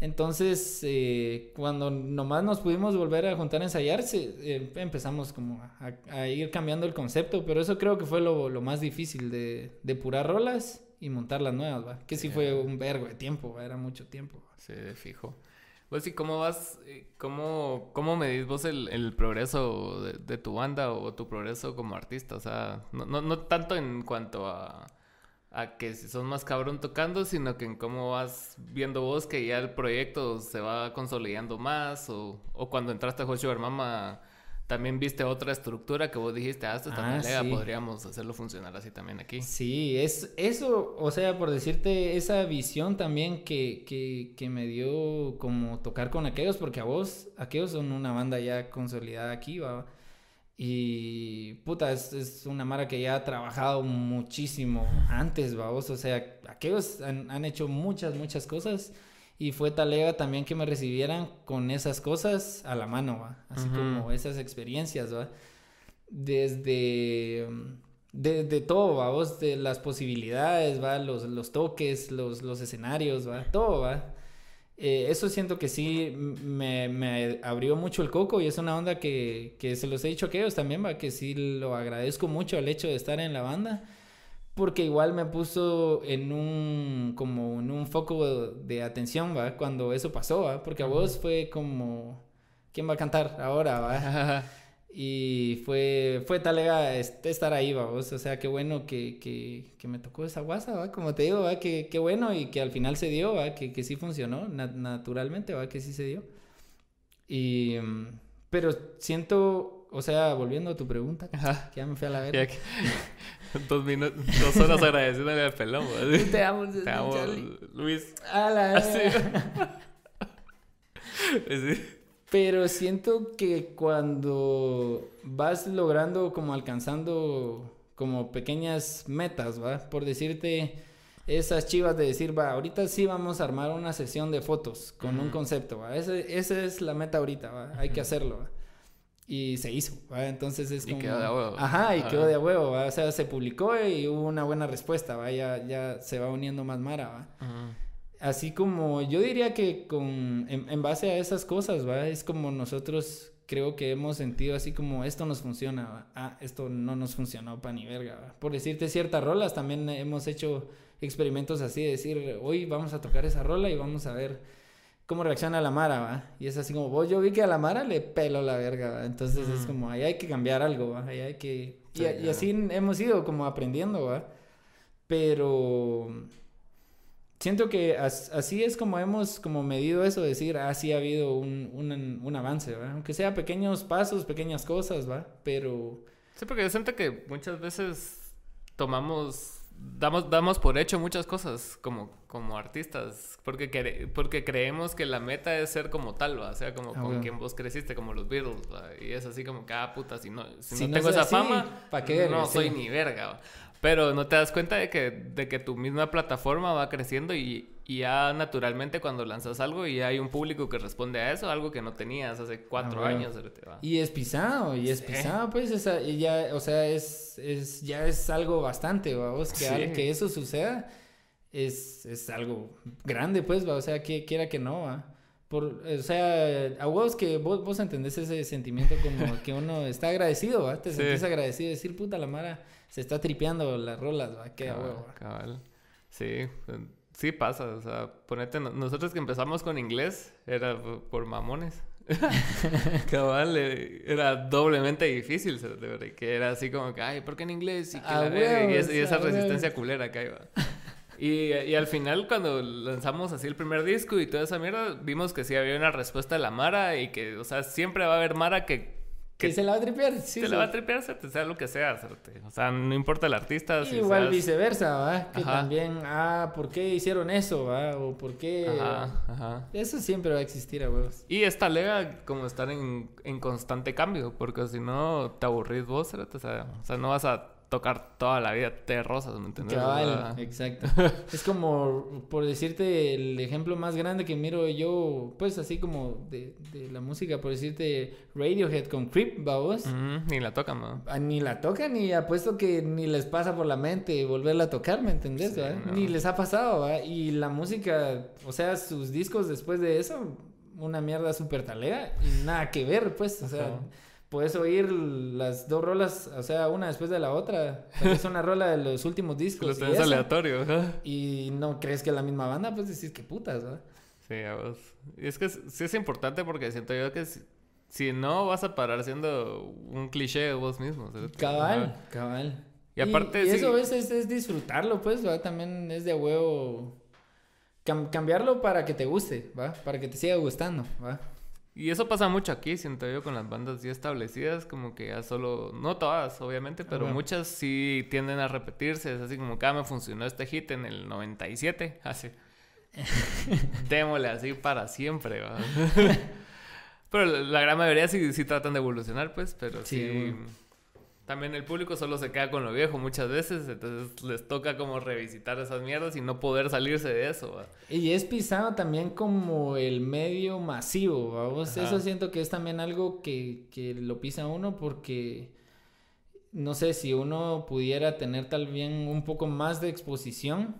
Entonces, eh, cuando nomás nos pudimos volver a juntar a ensayar, se- eh, empezamos como a, a ir cambiando el concepto, pero eso creo que fue lo, lo más difícil de depurar rolas y montar las nuevas, ¿va? Que sí fue un vergo de tiempo, ¿va? era mucho tiempo. ¿va? Sí, de fijo. Pues sí, ¿cómo vas? eh, ¿Cómo, cómo medís vos el, el progreso de, de tu banda o tu progreso como artista? O sea, no, no, no tanto en cuanto a, a que si sos más cabrón tocando, sino que en cómo vas viendo vos que ya el proyecto se va consolidando más o, o cuando entraste a Hot Sugar Mama también viste otra estructura que vos dijiste, ah, esto está Ah, sí. podríamos hacerlo funcionar así también aquí. Sí, es eso, o sea, por decirte, esa visión también que, que, que me dio como tocar con aquellos, porque a vos, aquellos son una banda ya consolidada aquí, va. Y puta, es, es una mara que ya ha trabajado muchísimo antes, va vos, o sea, aquellos han, han hecho muchas, muchas cosas. Y fue talega también que me recibieran con esas cosas a la mano, va. Así como esas experiencias, va desde, desde todo, va, vos, de las posibilidades, va, los, los toques, los, los escenarios, va, todo, va. Eh, eso siento que sí me, me abrió mucho el coco y es una onda que, que se los he dicho a aquellos también, va, que sí lo agradezco mucho el hecho de estar en la banda. Porque igual me puso en un, como en un foco de atención, ¿va? Cuando eso pasó, ¿va? Porque a vos fue como, ¿quién va a cantar ahora, va? Y fue, fue talega est- estar ahí, vamos. O sea, qué bueno que, que, que me tocó esa guasa, ¿va? Como te digo, ¿va? Que, qué bueno y que al final se dio, ¿va? Que, que sí funcionó, na- naturalmente, ¿va? Que sí se dio. Y, mm, pero siento, o sea, volviendo a tu pregunta, Ajá. que ya me fui a la verga. dos minutos, dos horas agradeciéndole al pelón. ¿va? Te amo, Te amo. Luis. A la Así. verga. Sí. Pero siento que cuando vas logrando como alcanzando como pequeñas metas, ¿va? Por decirte esas chivas de decir, va, ahorita sí vamos a armar una sesión de fotos con un concepto, ¿va? Ese- esa es la meta ahorita, ¿va? Hay que hacerlo, ¿va? Y se hizo, ¿va? Entonces es Y como... quedó de huevo. Ajá, y Ajá. quedó de huevo, ¿va? O sea, se publicó y hubo una buena respuesta, ¿va? Ya, ya se va uniendo más Mara, ¿va? Ujú. Así como yo diría que con en, en base a esas cosas, ¿va? Es como nosotros creo que hemos sentido así como esto nos funciona, ¿va? Ah, esto no nos funcionó pa' ni verga, ¿va? Por decirte ciertas rolas, también hemos hecho experimentos así de decir, hoy vamos a tocar esa rola y vamos a ver cómo reacciona la Mara, ¿va? Y es así como, vos yo vi que a la Mara le pelo la verga, ¿va? Entonces es Mm. como, ahí hay que cambiar algo, ¿va? Ahí hay que... Y, Sí, y ya. así hemos ido como aprendiendo, ¿va? Pero siento que as- así es como hemos como medido eso, decir, ah, sí ha habido un, un, un avance, ¿va? Aunque sea pequeños pasos, pequeñas cosas, ¿va? Pero... Sí, porque yo siento que muchas veces tomamos, damos, damos por hecho muchas cosas como, como artistas, porque, cre- porque creemos que la meta es ser como tal, ¿va? o sea, como Ah, con bueno. quien vos creciste, como los Beatles, ¿va? y es así como que, ah, puta, si no, si Si no no tengo esa así, fama, ¿pa' qué no verga? soy Sí. ni verga, ¿va? Pero no te das cuenta de que, de que tu misma plataforma va creciendo y, y ya naturalmente cuando lanzas algo y hay un público que responde a eso, algo que no tenías hace cuatro bueno. años. Y es pisado, y es Sí. pisado, pues, esa, y ya, o sea, es, es, ya es algo bastante, vamos, que, Sí. al- que eso suceda es, es algo grande, pues, va, o sea, que quiera que no, va. Por, o sea, a vos que vos, vos entendés ese sentimiento como que uno está agradecido, ¿va? Te Sí. sentís agradecido, decir, puta, la Mara se está tripeando las rolas, ¿va? Qué Cabal, huevo. Sí, eh, sí pasa. O sea, ponete, no- nosotros que empezamos con inglés era por mamones. cabal, eh, era doblemente difícil, de verdad, que era así como que, ay, ¿por qué en inglés? Y, que A la verga, y, esa resistencia culera que iba. Y, y al final, cuando lanzamos así el primer disco y toda esa mierda, vimos que sí había una respuesta de la Mara y que, o sea, siempre va a haber Mara que, Que se la va a tripear, sí. te sí. la va a tripear, se sea lo que sea. se O sea, no importa el artista. si Igual seas- viceversa, ¿va? Que Ajá. también, ah, ¿por qué hicieron eso, va? O ¿por qué...? Ajá, ajá. Eso siempre va a existir, a huevos. Y esta lega como estar en, en constante cambio, porque si no te aburrís vos, sea, o sea, no vas a tocar toda la vida té rosas, ¿me entiendes? Cabal, exacto. es como, por decirte, el ejemplo más grande que miro yo, pues así como de, de la música, por decirte, Radiohead con Creep, vamos. ni la tocan, ¿no? Ah, ni la tocan y apuesto que ni les pasa por la mente volverla a tocar, ¿me entendés? Ni les ha pasado, ¿va? Y la música, o sea, sus discos después de eso, una mierda súper talea y nada que ver, pues, o sea puedes oír las dos rolas, o sea, una después de la otra. Es una rola de los últimos discos. Lo tenés aleatorio, Y no crees que es la misma banda, pues decís que putas, ¿verdad? Sí, a vos. Y es que sí es importante porque siento yo que si, no vas a parar siendo un cliché de vos mismo. Cabal, cabal. Y aparte. Y, eso es, es, disfrutarlo, pues. También es de huevo. cambiarlo para que te guste, ¿va? Para que te siga gustando, ¿va? Y eso pasa mucho aquí, siento yo, con las bandas ya establecidas, como que ya solo, no todas, obviamente, pero muchas sí tienden a repetirse. Es así como que ah, me funcionó este hit en el 97, así. Démosle así para siempre, ¿va? pero la gran mayoría sí, sí tratan de evolucionar, pues, pero sí también el público solo se queda con lo viejo muchas veces, entonces les toca como revisitar esas mierdas y no poder salirse de eso. Y es pisado también como el medio masivo, vamos. Eso siento que es también algo que, que lo pisa uno porque no sé si uno pudiera tener tal bien un poco más de exposición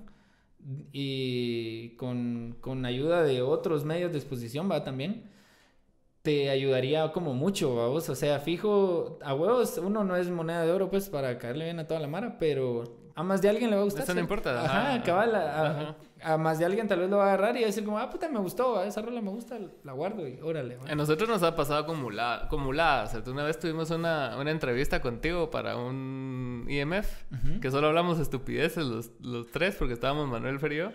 y con, con ayuda de otros medios de exposición, va también te ayudaría como mucho, vamos. O sea, fijo, a huevos, uno no es moneda de oro, pues, para caerle bien a toda la mara, pero a más de alguien le va a gustar. Eso no importa. Ajá, cabal. A, más de alguien tal vez lo va a agarrar y va a decir como, ah, puta, me gustó, esa rola me gusta, la guardo y órale. A nosotros nos ha pasado acumulada, acumulada. O sea, una vez tuvimos una, una entrevista contigo para un IMF, que solo hablamos estupideces los, los tres, porque estábamos Manuel Ferio.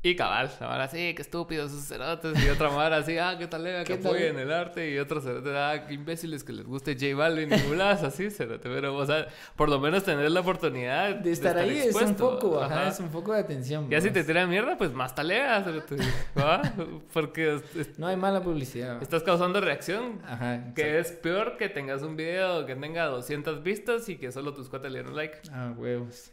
Y cabal, la mara así, qué estúpidos esos cerotes. Y otra mara así, ah, qué tal que apoyen el arte. Y otros cerotes, ah, qué imbéciles que les guste J Balvin y mulas, así, cerote. Pero, o sea, por lo menos tener la oportunidad de estar, ahí es un poco, ajá, es un poco de atención. Y así te tiran mierda, pues más talea, cerote. ¿Va? Porque. no hay mala publicidad. Estás causando reacción. Ajá. Que es peor que tengas un video que tenga 200 vistas y que solo tus cuates le dieron like. Ah, huevos.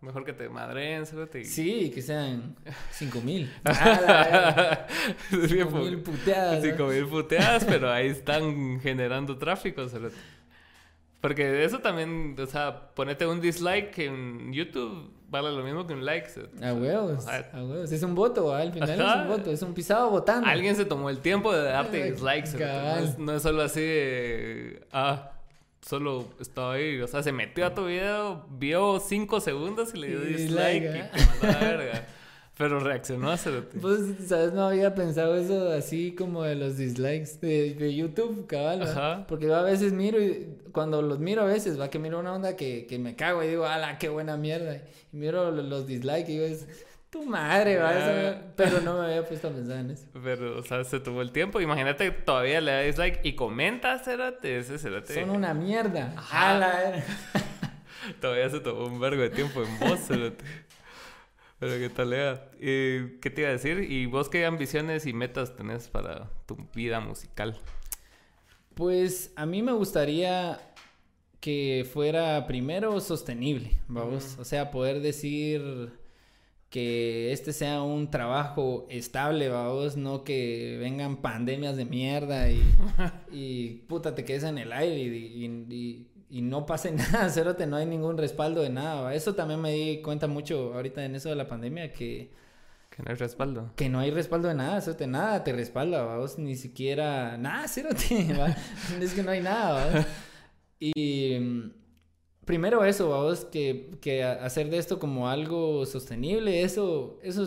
Mejor que te madren, cerote. Sí, que sean. 5 mil. Cinco mil puteadas. Cinco mil puteadas, pero ahí están generando tráfico. Porque eso también, o sea, ponete un dislike en YouTube vale lo mismo que un like. A huevos, a huevos. Es un voto, al final es un voto, es un pisado votando. Alguien se tomó el tiempo de darte dislikes. No es, solo así de, ah, solo estaba ahí, o sea, se metió a tu video, vio cinco segundos y le dio dislike y te mandó a la verga. Pero reaccionó a Pues, ¿sabes? No había pensado eso así como de los dislikes de, YouTube, cabal. Ajá. Porque a veces miro y cuando los miro a veces, va que miro una onda que, que me cago y digo, ala, qué buena mierda. Y miro los, dislikes y digo, es tu madre, va. Ah. Pero no me había puesto a pensar en eso. Pero, o sea, se tuvo el tiempo. Imagínate todavía le da dislike y comenta, Cérate, ese Cérate. Son una mierda. Ajá. todavía se tomó un vergo de tiempo en voz, Cérate. Pero qué tal, Lea. Eh, ¿Qué te iba a decir? ¿Y vos qué ambiciones y metas tenés para tu vida musical? Pues a mí me gustaría que fuera primero sostenible, vamos. O sea, poder decir que este sea un trabajo estable, vamos, no que vengan pandemias de mierda y, y puta, te quedes en el aire y y no pase nada, cerote, no hay ningún respaldo de nada. Eso también me di cuenta mucho ahorita en eso de la pandemia que... Que no hay respaldo. Que no hay respaldo de nada, cerote, nada te respalda, vos ni siquiera... Nada, cerote, es que no hay nada, Y mm, primero eso, vamos, que, que hacer de esto como algo sostenible, eso, eso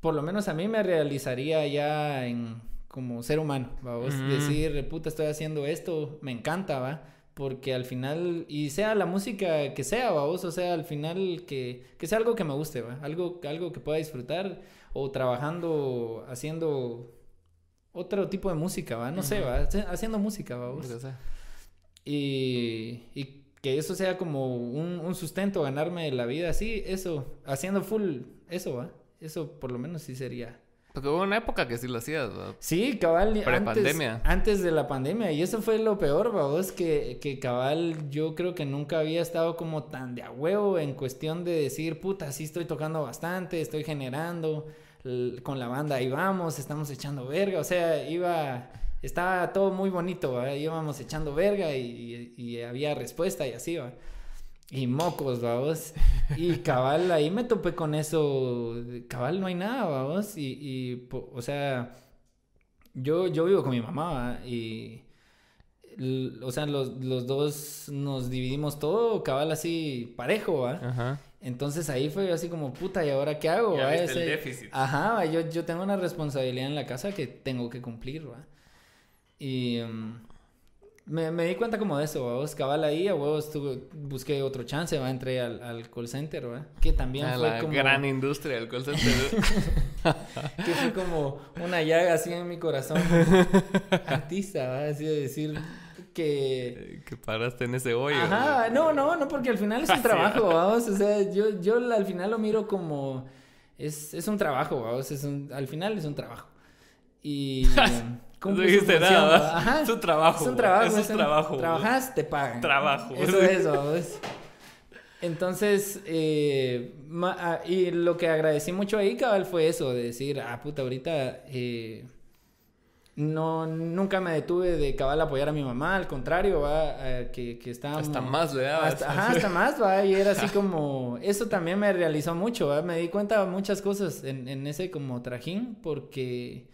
por lo menos a mí me realizaría ya en como ser humano, vamos, decir, puta, estoy haciendo esto, me encanta, va porque al final, y sea la música que sea, vos, o sea, al final que, que sea algo que me guste, ¿va? Algo, algo que pueda disfrutar, o trabajando, haciendo otro tipo de música, ¿va? No sé, ¿va? Haciendo música, ¿va? Vos? Y, y que eso sea como un, un, sustento, ganarme la vida así, eso, haciendo full, eso, ¿va? Eso por lo menos sí sería Porque hubo una época que sí lo hacías, ¿no? Sí, cabal, Prepandemia. antes de la pandemia. Y eso fue lo peor, babos, que, que cabal yo creo que nunca había estado como tan de a huevo en cuestión de decir, puta, sí estoy tocando bastante, estoy generando con la banda, ahí vamos, estamos echando verga. O sea, iba, estaba todo muy bonito, ¿va? íbamos echando verga y, y- y había respuesta y así, va. Y mocos, vamos. Y cabal, ahí me topé con eso. Cabal, no hay nada, vamos. Y, y po- o sea, yo, yo vivo con mi mamá, ¿va? Y, l- o sea, los, los dos nos dividimos todo, cabal, así parejo, ¿va? Ajá. Entonces ahí fue así como, puta, ¿y ahora qué hago? Ya va? viste el Ese- déficit. Ajá, va, yo, yo tengo una responsabilidad en la casa que tengo que cumplir, ¿va? Y mm, me, me di cuenta como de eso, ¿va? Vos, cabal ahí, a huevos tuve- busqué otro chance, ¿va? Entré al, al call center, ¿va? Que también Ah, fue la como... gran industria del call center. Que fue como una llaga así en mi corazón. Artista. Así de decir que... que paraste en ese hoyo. Ajá, no, no, no, porque al final es un Así, trabajo, ¿va? vamos. O sea, yo, yo al final lo miro como. Es, es un trabajo, vamos. Es un, al final es un trabajo. Y. No dijiste nada. Ajá. Es un trabajo. Es un trabajo. Es un trabajo. Trabajas, te pagan. Trabajo. Eso es, vamos. Entonces, eh, ma- ah, y lo que agradecí mucho ahí, cabal, fue eso, de decir, ah, puta, ahorita eh, no, nunca me detuve de cabal apoyar a mi mamá, al contrario, va, eh, que, que estábamos... Hasta más dabas. Hasta, ajá, hasta más, va, y era así como, eso también me realizó mucho, va, me di cuenta de muchas cosas en, en ese como trajín, porque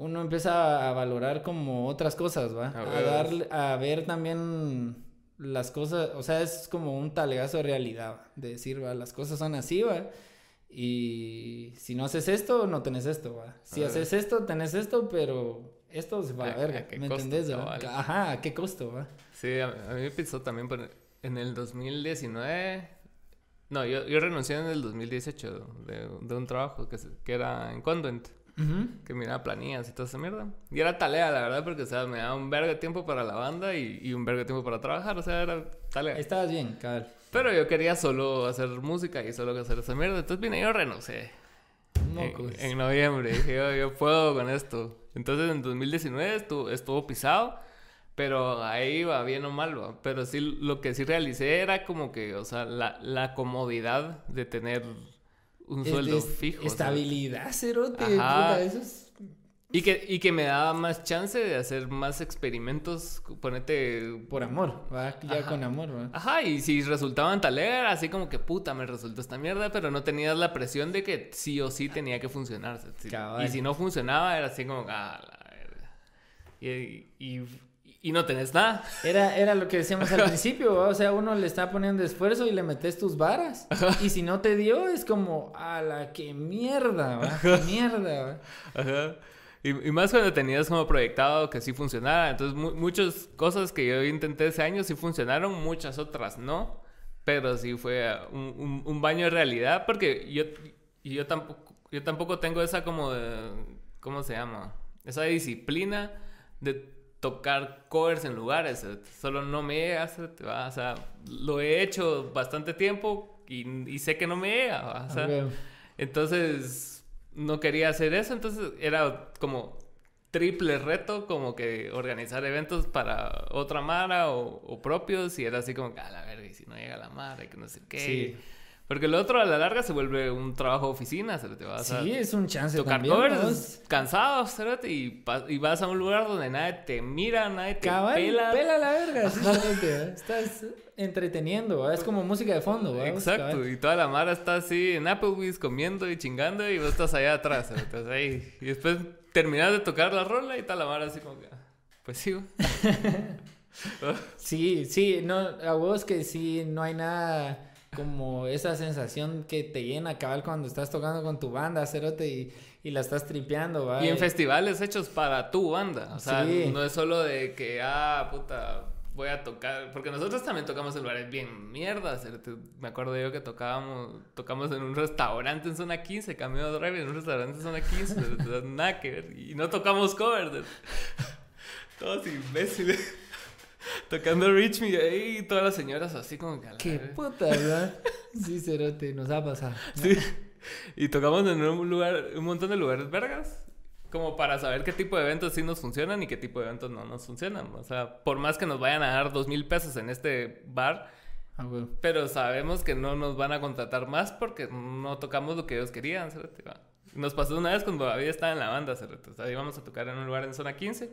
uno empieza a valorar como otras cosas, va, A a, darle, a ver también las cosas, o sea, es como un talegazo de realidad, va, de decir, va, las cosas son así, va, y si no haces esto, no tenés esto, va, si A haces esto, tenés esto, pero esto se va a ¿A- verga, ¿me costo, entendés? va? Ajá, ¿a qué costo, va? Sí, a, mí me pisó también por- en el 2019. No, yo, yo renuncié en el 2018 de, de un trabajo que, que era en Convent, Ujú. que miraba planillas y toda esa mierda. Y era talea, la verdad, porque o sea, me daba un verga de tiempo para la banda y, y un verga de tiempo para trabajar, o sea, era talea. Estabas bien, cabal. Pero yo quería solo hacer música y solo hacer esa mierda, entonces vine yo renuncié. En, en noviembre. Dije, yo, yo puedo con esto. Entonces en 2019 estuvo, estuvo pisado, pero ahí va bien o mal, va. Pero sí, lo que sí realicé era como que, o sea, la, la comodidad de tener un sueldo fijo. o sea, Estabilidad, cerote. Ajá. puta, eso es... y, que, y que me daba más chance de hacer más experimentos, ponete... Por amor, va ya Ajá. con amor, va. Ajá, y si resultaban tal era así como que puta, me resultó esta mierda, pero no tenías la presión de que sí o sí tenía que funcionar. Si-. Y si no funcionaba, era así como, ah, la verga. Y, y, y no tenés nada. Era, era lo que decíamos al principio, ¿va? o sea, uno le está poniendo esfuerzo y le metes tus varas. Y si no te dio, es como, a la que mierda, va, qué mierda, va. Ajá. Y, y más cuando tenías como proyectado que sí funcionara. Entonces, mu- muchas cosas que yo intenté ese año sí funcionaron, muchas otras no. Pero sí fue un, un- un baño de realidad porque yo, yo, tampoco, yo tampoco tengo esa como de, ¿cómo se llama? Esa disciplina de tocar covers en lugares. eh, Solo no me llega, o sea, lo he hecho bastante tiempo y, y sé que no me llega. o sea, entonces, no quería hacer eso, entonces era como triple reto, como que organizar eventos para otra Mara o, o propios, y era así como, a la verga, y si no llega la Mara, y que no sé qué. Sí. Porque lo otro a la larga se vuelve un trabajo de oficina, se te vas a Sí, es un chance tocar también, covers ¿no? cansado, cerote, y, y vas a un lugar donde nadie te mira, nadie te Cabal, pela. pela la verga, sí, ¿va? Estás entreteniendo, ¿va? es como música de fondo, ¿va? Exacto, Cabal. y toda la mara está así en Applebee's comiendo y chingando y vos estás allá atrás. Entonces ahí, y después terminas de tocar la rola y está la mara así como que, ah, pues sí. Sí, sí, no, a vos que sí, no hay nada como esa sensación que te llena cabal cuando estás tocando con tu banda, cerote, y, y la estás tripeando, ¿va? Y en festivales hechos para tu banda. O sea, Sí. no es solo de que, ah, puta, voy a tocar. Porque nosotros también tocamos en lugares bien cerote. Me acuerdo yo que tocábamos, tocamos en un restaurante en zona 15, Cameo Drive, en un restaurante en zona 15. cerote, nada que ver. Y no tocamos covers. Todos imbéciles. Tocando Reach Me y todas las señoras así como que Qué puta, ¿verdad? Sí, cerote, nos ha pasado. Sí. y tocamos en un lugar, un montón de lugares vergas. Como para saber qué tipo de eventos sí nos funcionan y qué tipo de eventos no nos funcionan. O sea, por más que nos vayan a dar dos mil pesos en este bar, Ah, güey. pero sabemos que no nos van a contratar más porque no tocamos lo que ellos querían. cerote. Nos pasó una vez cuando todavía estaba en la banda, cerote. O sea, íbamos a tocar en un lugar en zona 15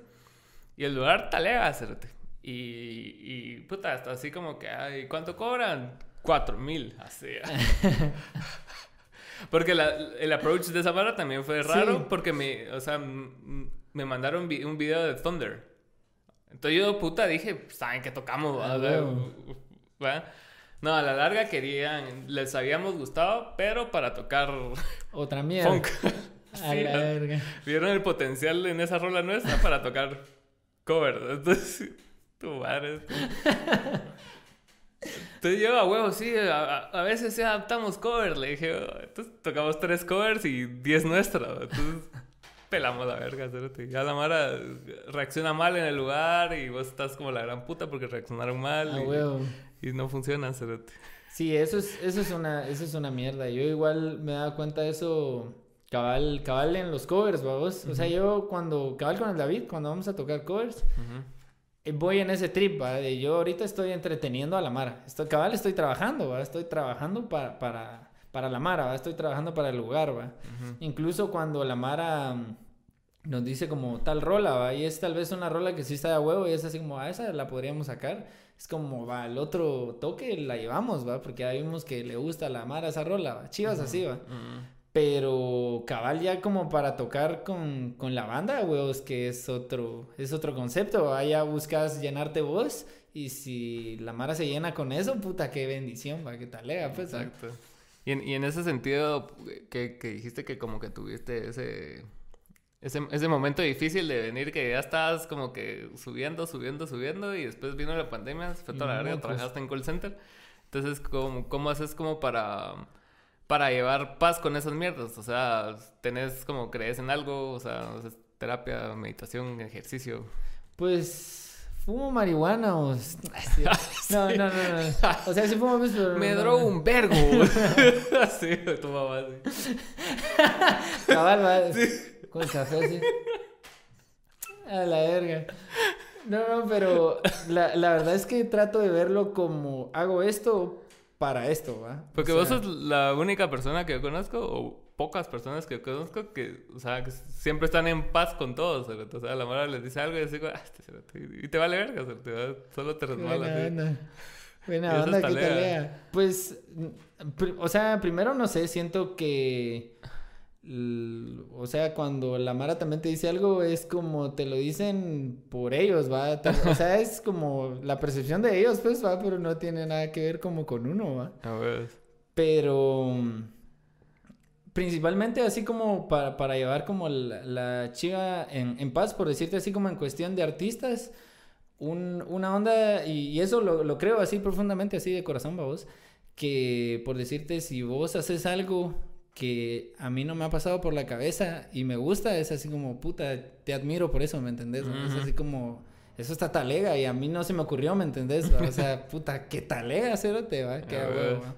y el lugar talega, cerote. Y, y puta, hasta así como que, ay, ¿cuánto cobran? Cuatro mil, así. porque la- el approach de esa barra también fue raro Sí. porque me, o sea, me mandaron un video de Thunder. Entonces yo, puta, dije, saben que tocamos, Ah. No, a la larga querían, les habíamos gustado, pero para tocar Otra mierda. funk. A Sí, la ¿no? verga. Vieron el potencial en esa rola nuestra para tocar cover. Entonces, tu madre. Entonces yo, a huevo, sí, a, a- veces sí adaptamos cover. Le dije, "Oh", entonces tocamos tres covers y diez nuestras. Entonces pelamos la verga, cerote. Ya la Mara reacciona mal en el lugar y vos estás como la gran puta porque reaccionaron mal. Ah, y, huevo. y no funcionan, cerote. Sí, eso es, eso es una, eso es una mierda. Yo igual me he dado cuenta de eso cabal, cabal en los covers, vamos. O sea, yo cuando, cabal con el David, cuando vamos a tocar covers, eh, voy en ese trip, ¿va? De yo ahorita estoy entreteniendo a la Mara. Estoy, cabal estoy trabajando, ¿va? Estoy trabajando para, para, para la Mara, ¿va? Estoy trabajando para el lugar, ¿va? Incluso cuando la Mara mm, nos dice como tal rola, ¿va? Y es tal vez una rola que sí está de huevo y es así como, ah, esa la podríamos sacar. Es como, va, el otro toque la llevamos, ¿va? Porque ya vimos que le gusta a la Mara esa rola, ¿va? Chivas así, ¿va? Pero cabal ya como para tocar con, con la banda, huevos, que es otro, es otro concepto. Ya buscas llenarte vos y si la Mara se llena con eso, puta, qué bendición, ¿va? Qué talega, pues, ¿va? Exacto. Y en, y en ese sentido, que, que dijiste que como que tuviste ese, ese, ese momento difícil de venir que ya estabas como que subiendo, subiendo, subiendo y después vino la pandemia, fue toda la verga, mocos. trabajaste en call center. Entonces, ¿cómo, cómo haces como para, para llevar paz con esas mierdas? O sea, tenés como crees en algo, o sea, terapia, meditación, ejercicio. Pues fumo marihuana o... Sí. No, no, no, no. O sea, sí fumo, pero... Me drogo un vergo. Así, tu mamá así. Cabal, va. Con café así. A la verga. No, no, pero la, la verdad es que trato de verlo como hago esto para esto, ¿va? O Porque sea, vos sos la única persona que yo conozco, o pocas personas que yo conozco, que, o sea, que siempre están en paz con todos. O sea, la mara les dice algo y dice, ah, este cerote", y te vale verga, cerote, ¿verdad? solo te resbala. Buena así. onda. Que talea. Pues, o sea, primero no sé, siento que. O sea, cuando la Mara también te dice algo, es como te lo dicen por ellos, ¿va? O sea, es como la percepción de ellos, pues, ¿va? Pero no tiene nada que ver como con uno, ¿va? A ver. Pero mm, principalmente así como para, para llevar como la, la chiva en, en paz, por decirte así como en cuestión de artistas, un- una onda, y, y eso lo, lo creo así profundamente, así de corazón, vos, que por decirte, si vos haces algo que a mí no me ha pasado por la cabeza y me gusta, es así como, puta, te admiro por eso, ¿me entendés? Es así como... Eso está talega y a mí no se me ocurrió, ¿me entendés? O sea, puta, qué talega, cerote, va, qué A a ver. huevo, va.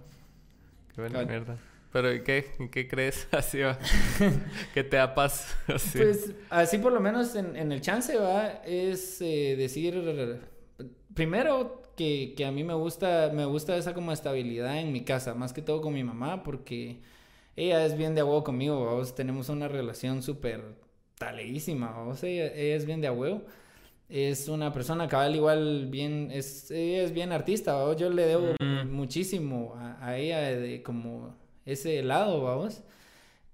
Qué buena mierda. Pero ¿y qué? ¿Y qué crees? Así va. ¿Qué te da paz? Así. Pues así por lo menos en, en el chance va, es eh, decir, primero que, que a mí me gusta, me gusta esa como estabilidad en mi casa, más que todo con mi mamá, porque ella es bien de huevo conmigo, vamos, tenemos una relación súper taleísima, vamos, ella, ella es bien de huevo. Es una persona cabal igual bien, es, ella es bien artista, ¿vamos? yo le debo Mm. muchísimo a, a ella de como ese lado, vamos.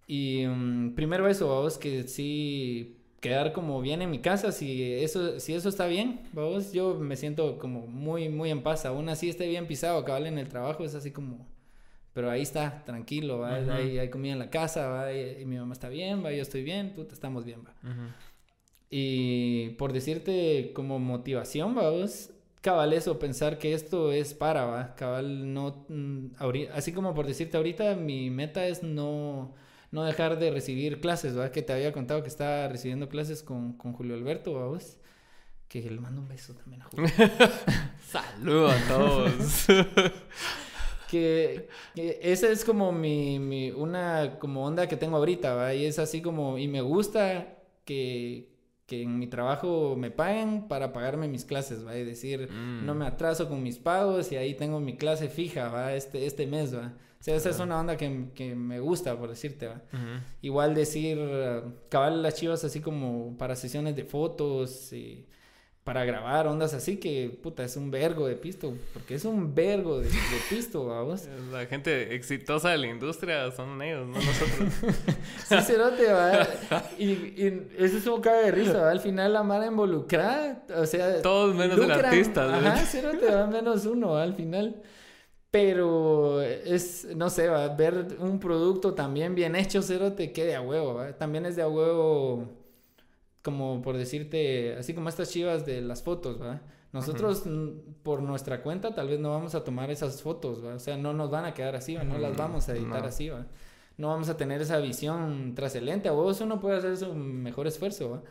Y mm, primero eso, vamos, que sí quedar como bien en mi casa, si eso, si eso está bien, vamos, yo me siento como muy, muy en paz, aún así esté bien pisado, cabal en el trabajo, es así como, pero ahí está, tranquilo, ¿va? Ujú. hay, hay comida en la casa, ¿va? Y, y mi mamá está bien, va, yo estoy bien, puta, estamos bien, va. Y por decirte como motivación, vamos, cabal eso, pensar que esto es para, va, cabal no, mm, así como por decirte ahorita, mi meta es no, no dejar de recibir clases, va, que te había contado que estaba recibiendo clases con, con Julio Alberto, vamos, que le mando un beso también a Julio. Saludos a todos. que, que esa es como mi, mi, una como onda que tengo ahorita, ¿va? Y es así como, y me gusta que, que en mi trabajo me paguen para pagarme mis clases, ¿va? Y decir, Mm. no me atraso con mis pagos y ahí tengo mi clase fija, ¿va? Este, este mes, ¿va? O sea, esa es una onda que, que me gusta, por decirte, ¿va? Igual decir, eh, cabal las chivas así como para sesiones de fotos y para grabar ondas así que, puta, es un vergo de pisto, porque es un vergo de, de pisto, vamos. La gente exitosa de la industria son ellos, no nosotros. Sí, cerote, va. Y, y eso es un caga de risa, va. Al final la mara involucrada, o sea... Todos menos el artista, ¿no? Ajá, cerote, va, menos uno, va, al final. Pero es, no sé, va, ver un producto también bien hecho, cerote, que de a huevo, va. También es de a huevo, como por decirte, así como estas chivas de las fotos, va. Nosotros, por nuestra cuenta, tal vez no vamos a tomar esas fotos, ¿va? O sea, no nos van a quedar así, ¿va? No las Mm, vamos a editar no. así, ¿va? No vamos a tener esa visión trascendente. A vos uno puede hacer su mejor esfuerzo, ¿va?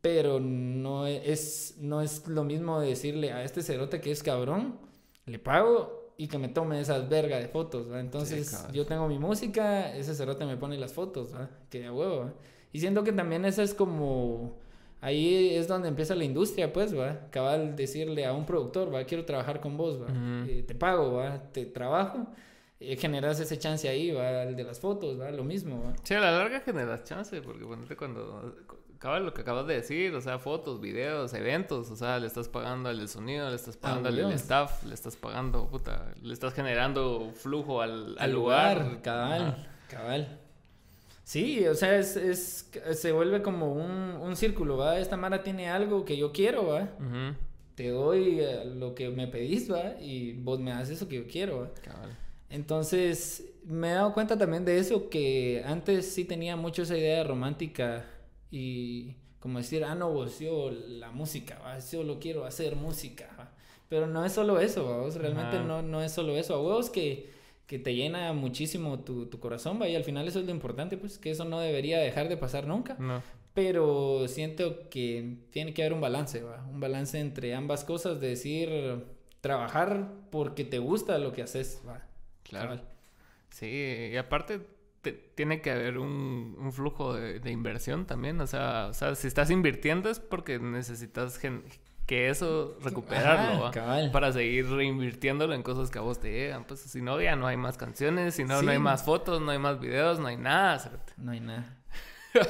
Pero no es, no es lo mismo decirle a este cerote que es cabrón, le pago y que me tome esas verga de fotos, ¿va? Entonces, cabal. yo tengo mi música, ese cerote me pone las fotos, ¿va? Que a huevo, ¿va? Y siento que también esa es como... Ahí es donde empieza la industria, pues, ¿va? Cabal decirle a un productor, ¿va? Quiero trabajar con vos, ¿va? Eh, te pago, ¿va? Te trabajo. eh, generas ese chance ahí, ¿va? El de las fotos, ¿va? Lo mismo, ¿va? Sí, a la larga generas chance, porque ponete cuando acaba lo que acabas de decir, o sea, fotos, videos, eventos, o sea, le estás pagando al sonido, le estás pagando al staff, le estás pagando, puta, le estás generando flujo al, al Al lugar. lugar, cabal, cabal. Sí, o sea, es, es, se vuelve como un, un círculo, ¿va? Esta Mara tiene algo que yo quiero, ¿va? Ujú, Te doy eh, lo que me pedís, ¿va? Y vos me das eso que yo quiero, ¿va? cabal. Entonces, me he dado cuenta también de eso, que antes sí tenía mucho esa idea romántica y como decir, ah, no, vos, yo la música, ¿va? yo lo quiero hacer música, ¿va? pero no es solo eso, ¿va? Vos, realmente Ajá. no, no es solo eso, a huevos que, que te llena muchísimo tu, tu corazón, ¿va? y al final eso es lo importante, pues que eso no debería dejar de pasar nunca, No. pero siento que tiene que haber un balance, ¿va? un balance entre ambas cosas, de decir, trabajar porque te gusta lo que haces, ¿va? Claro. Sí, y aparte te- tiene que haber un, un flujo de, de inversión también. O sea, o sea, si estás invirtiendo es porque necesitas gen- que eso recuperarlo, cabal. Para seguir reinvirtiéndolo en cosas que a vos te llegan. Pues si no, ya no hay más canciones, si no, no hay más fotos, no hay más videos, no hay nada. cerote. No hay nada.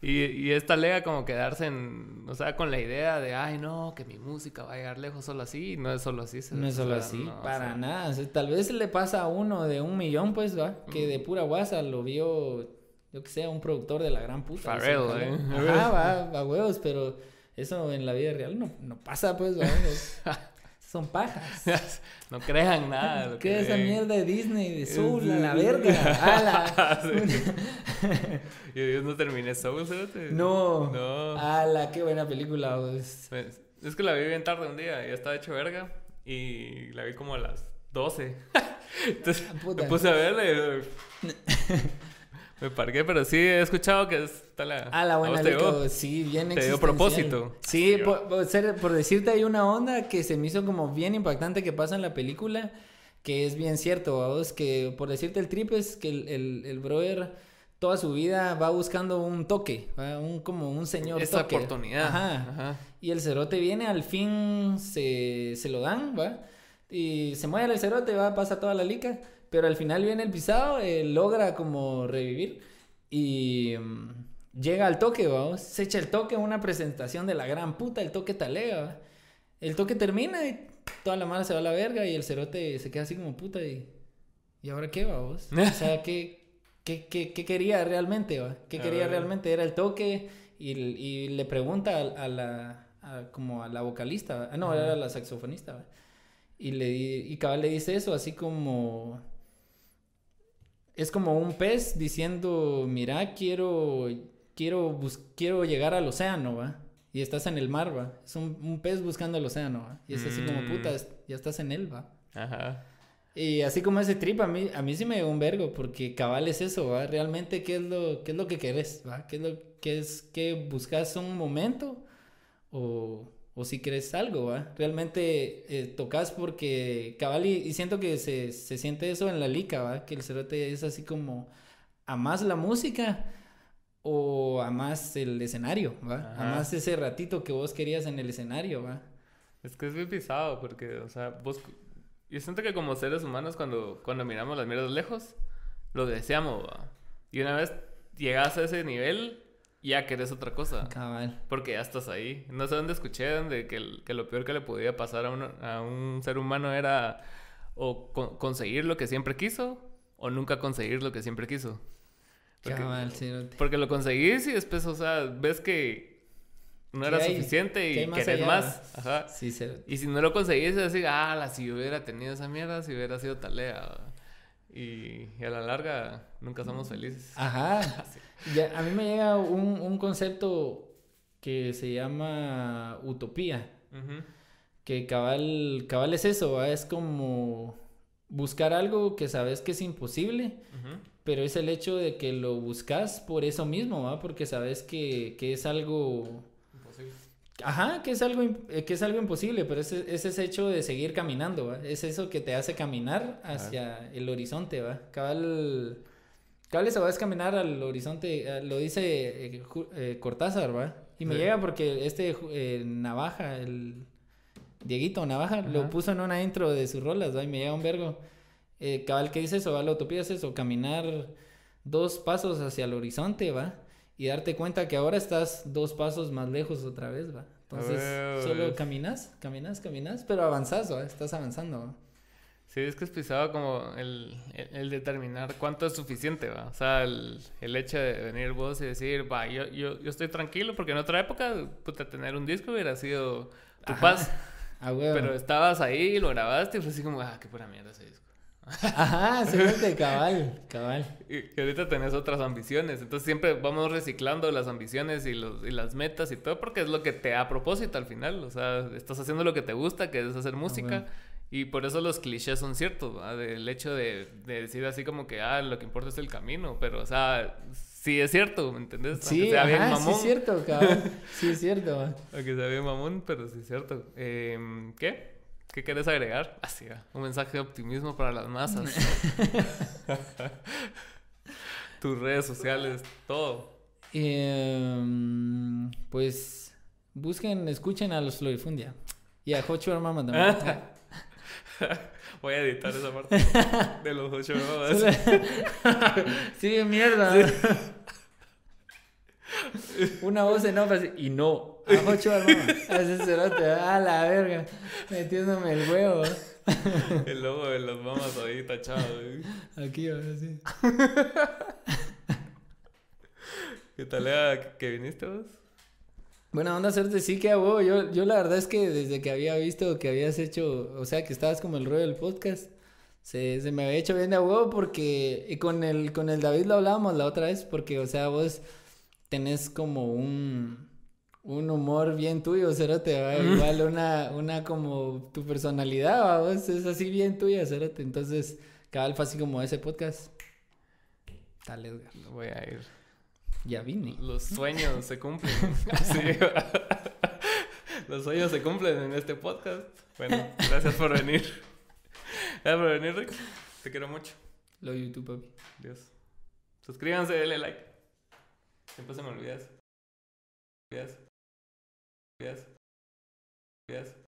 Y, y esta lega como quedarse en, o sea, con la idea de, ay, no, que mi música va a llegar lejos solo así. No es solo así. No es solo o sea, así, no, o para sea, nada. O sea, tal vez le pasa a uno de un millón, pues, ¿va? Que de pura guasa lo vio, yo que sé, un productor de la gran puta. jaló. ¿eh? Ajá, va, a huevos, pero eso en la vida real no, no pasa, pues. Son pajas. no crean nada. lo ¿Qué que esa ven. mierda de Disney, de Soul, a la verga? ¡Hala! Yo, yo no terminé Soul, ¿sabes? No. No. ¡Hala! ¡Qué buena película! pues. Es que la vi bien tarde un día, ya estaba hecho verga. Y la vi como a las 12. Entonces Ah, puta. me puse a verla y. me parqué, pero sí he escuchado que está la. Ah, la ¿a buena llegó? sí, bien Te dio propósito. Sí, Sí, por, por ser- por decirte, hay una onda que se me hizo como bien impactante que pasa en la película, que es bien cierto, vos, que por decirte el trip es que el, el, el brother toda su vida va buscando un toque, un como un señor Esa toque. oportunidad. Ajá. Ajá. Y el cerote viene, al fin se, se lo dan, ¿va? Y se mueve el cerote, va, pasa toda la lica. Pero al final viene el pisado, eh, logra como revivir. Y mm, llega al toque, vamos. Se echa el toque, una presentación de la gran puta, el toque talega, ¿va? El toque termina y toda la mano se va a la verga y el cerote se queda así como puta y... ¿Y ahora qué, vamos? O sea, ¿qué, qué, qué, qué quería realmente, va? ¿Qué quería realmente? Era el toque y, y le pregunta a, a la... a- como a la vocalista. Ah, no, Ajá. era la saxofonista, ¿va? Y, le, y cabal le dice eso, así como... Es como un pez diciendo, mira, quiero, quiero, bus- quiero llegar al océano, ¿va? Y estás en el mar, ¿va? Es un, un pez buscando el océano, ¿va? Y es así como, Mm. puta, ya estás en él, ¿va? Ajá. Y así como ese trip, a mí, a mí sí me dio un vergo, porque cabal es eso, ¿va? Realmente, ¿qué es lo, qué es lo que querés, ¿va? ¿Qué es lo que es, que buscas un momento o, o si crees algo, ¿va? Realmente eh, tocas porque cabal y, y siento que se, se siente eso en la lica, ¿va? Que el cerote es así como más la música o más el escenario, ¿va? Ajá. más ese ratito que vos querías en el escenario, ¿va? Es que es bien pisado porque, o sea, vos... Yo siento que como seres humanos cuando, cuando miramos las mierdas lejos, lo deseamos, ¿va? Y una vez llegas a ese nivel, ya querés otra cosa. Cabal. Porque ya estás ahí. No sé dónde escuché donde que, que lo peor que le podía pasar a, uno- a un ser humano era o co- conseguir lo que siempre quiso o nunca conseguir lo que siempre quiso. Porque, Cabal, cerote. porque lo conseguís y después, o sea, ves que no ¿Qué era hay? suficiente ¿Qué y más querés allá? más. Ajá. Sí, cerote. Y si no lo conseguís, es decir, ah, la, si hubiera tenido esa mierda, si hubiera sido talea. Y, y a la larga, nunca somos felices. Ajá. Ya, a mí me llega un, un concepto que se llama utopía. Ujú. Que cabal, cabal es eso, ¿va? es como buscar algo que sabes que es imposible, pero es el hecho de que lo buscas por eso mismo, ¿va? porque sabes que, que es algo... Imposible. Ajá, que es algo, eh, que es algo imposible, pero es, es ese hecho de seguir caminando, ¿va? Es eso que te hace caminar hacia el horizonte, ¿va? Cabal, cabal eso va es caminar al horizonte, eh, lo dice eh, eh, Cortázar, ¿va? Y me Sí. llega porque este eh, Navaja, el Dieguito Navaja, lo Ajá. puso en una intro de sus rolas, ¿va? Y me llega un vergo. Eh, cabal, ¿qué dice eso? ¿va? La utopía es eso, caminar dos pasos hacia el horizonte, ¿va? Y darte cuenta que ahora estás dos pasos más lejos otra vez, ¿va? Entonces, huevo, solo caminas, caminas, caminas, pero avanzas, ¿va? Estás avanzando, ¿va? Sí, es que es pisado como el, el, el determinar cuánto es suficiente, ¿va? O sea, el, el hecho de venir vos y decir, va, yo, yo, yo estoy tranquilo porque en otra época, puta, tener un disco hubiera sido tu Ajá. paz. A huevo. Pero estabas ahí, lo grabaste y fue así como, ah, qué pura mierda ese disco. Ajá, se cabal, cabal. Y que ahorita tenés otras ambiciones. Entonces siempre vamos reciclando las ambiciones y, los, y las metas y todo porque es lo que te da propósito al final. O sea, estás haciendo lo que te gusta, que es hacer música. bueno. Y por eso los clichés son ciertos, ¿va? Del hecho de, de decir así como que, ah, lo que importa es el camino. Pero, o sea, sí es cierto, ¿me entendés? Sí, sea bien ajá, sí mamón. es cierto, cabal. Sí es cierto. Aunque sea bien mamón, pero sí es cierto. Em, ¿Qué? ¿Qué querés agregar? Así, va, un mensaje de optimismo para las masas. Tus redes sociales, todo. Em, pues busquen, escuchen a los Florifundia. Y a Jocho Armama también. Voy a editar esa parte de los ocho babas. sí, mierda. Una voz en off así, y no. A Jocho Armama. Así cerote, a la verga. Metiéndome el huevo. El logo de las mamas ahí tachado. ¿eh? Aquí, ahora sí. ¿Qué tal era que viniste vos? Bueno, onda hacerte sí que huevo. Yo, yo la verdad es que desde que había visto que habías hecho, o sea, que estabas como el rollo del podcast, se, se me había hecho bien de huevo porque y con el, con el David lo hablábamos la otra vez, porque, o sea, vos tenés como un, un humor bien tuyo, Cerote, ¿va? igual una, una como tu personalidad, ¿va? vos es así bien tuya, Cerote. Entonces, cabal fue así como ese podcast. Tal, Edgar. Voy a ir. Ya vine. Los sueños se cumplen. Los sueños se cumplen en este podcast. Bueno, gracias por venir. Gracias por venir, Rick. Te quiero mucho. Lo YouTube, papi. Dios. Suscríbanse, denle like. Siempre se me olvidas. Olvidas. Olvidas. Olvidas.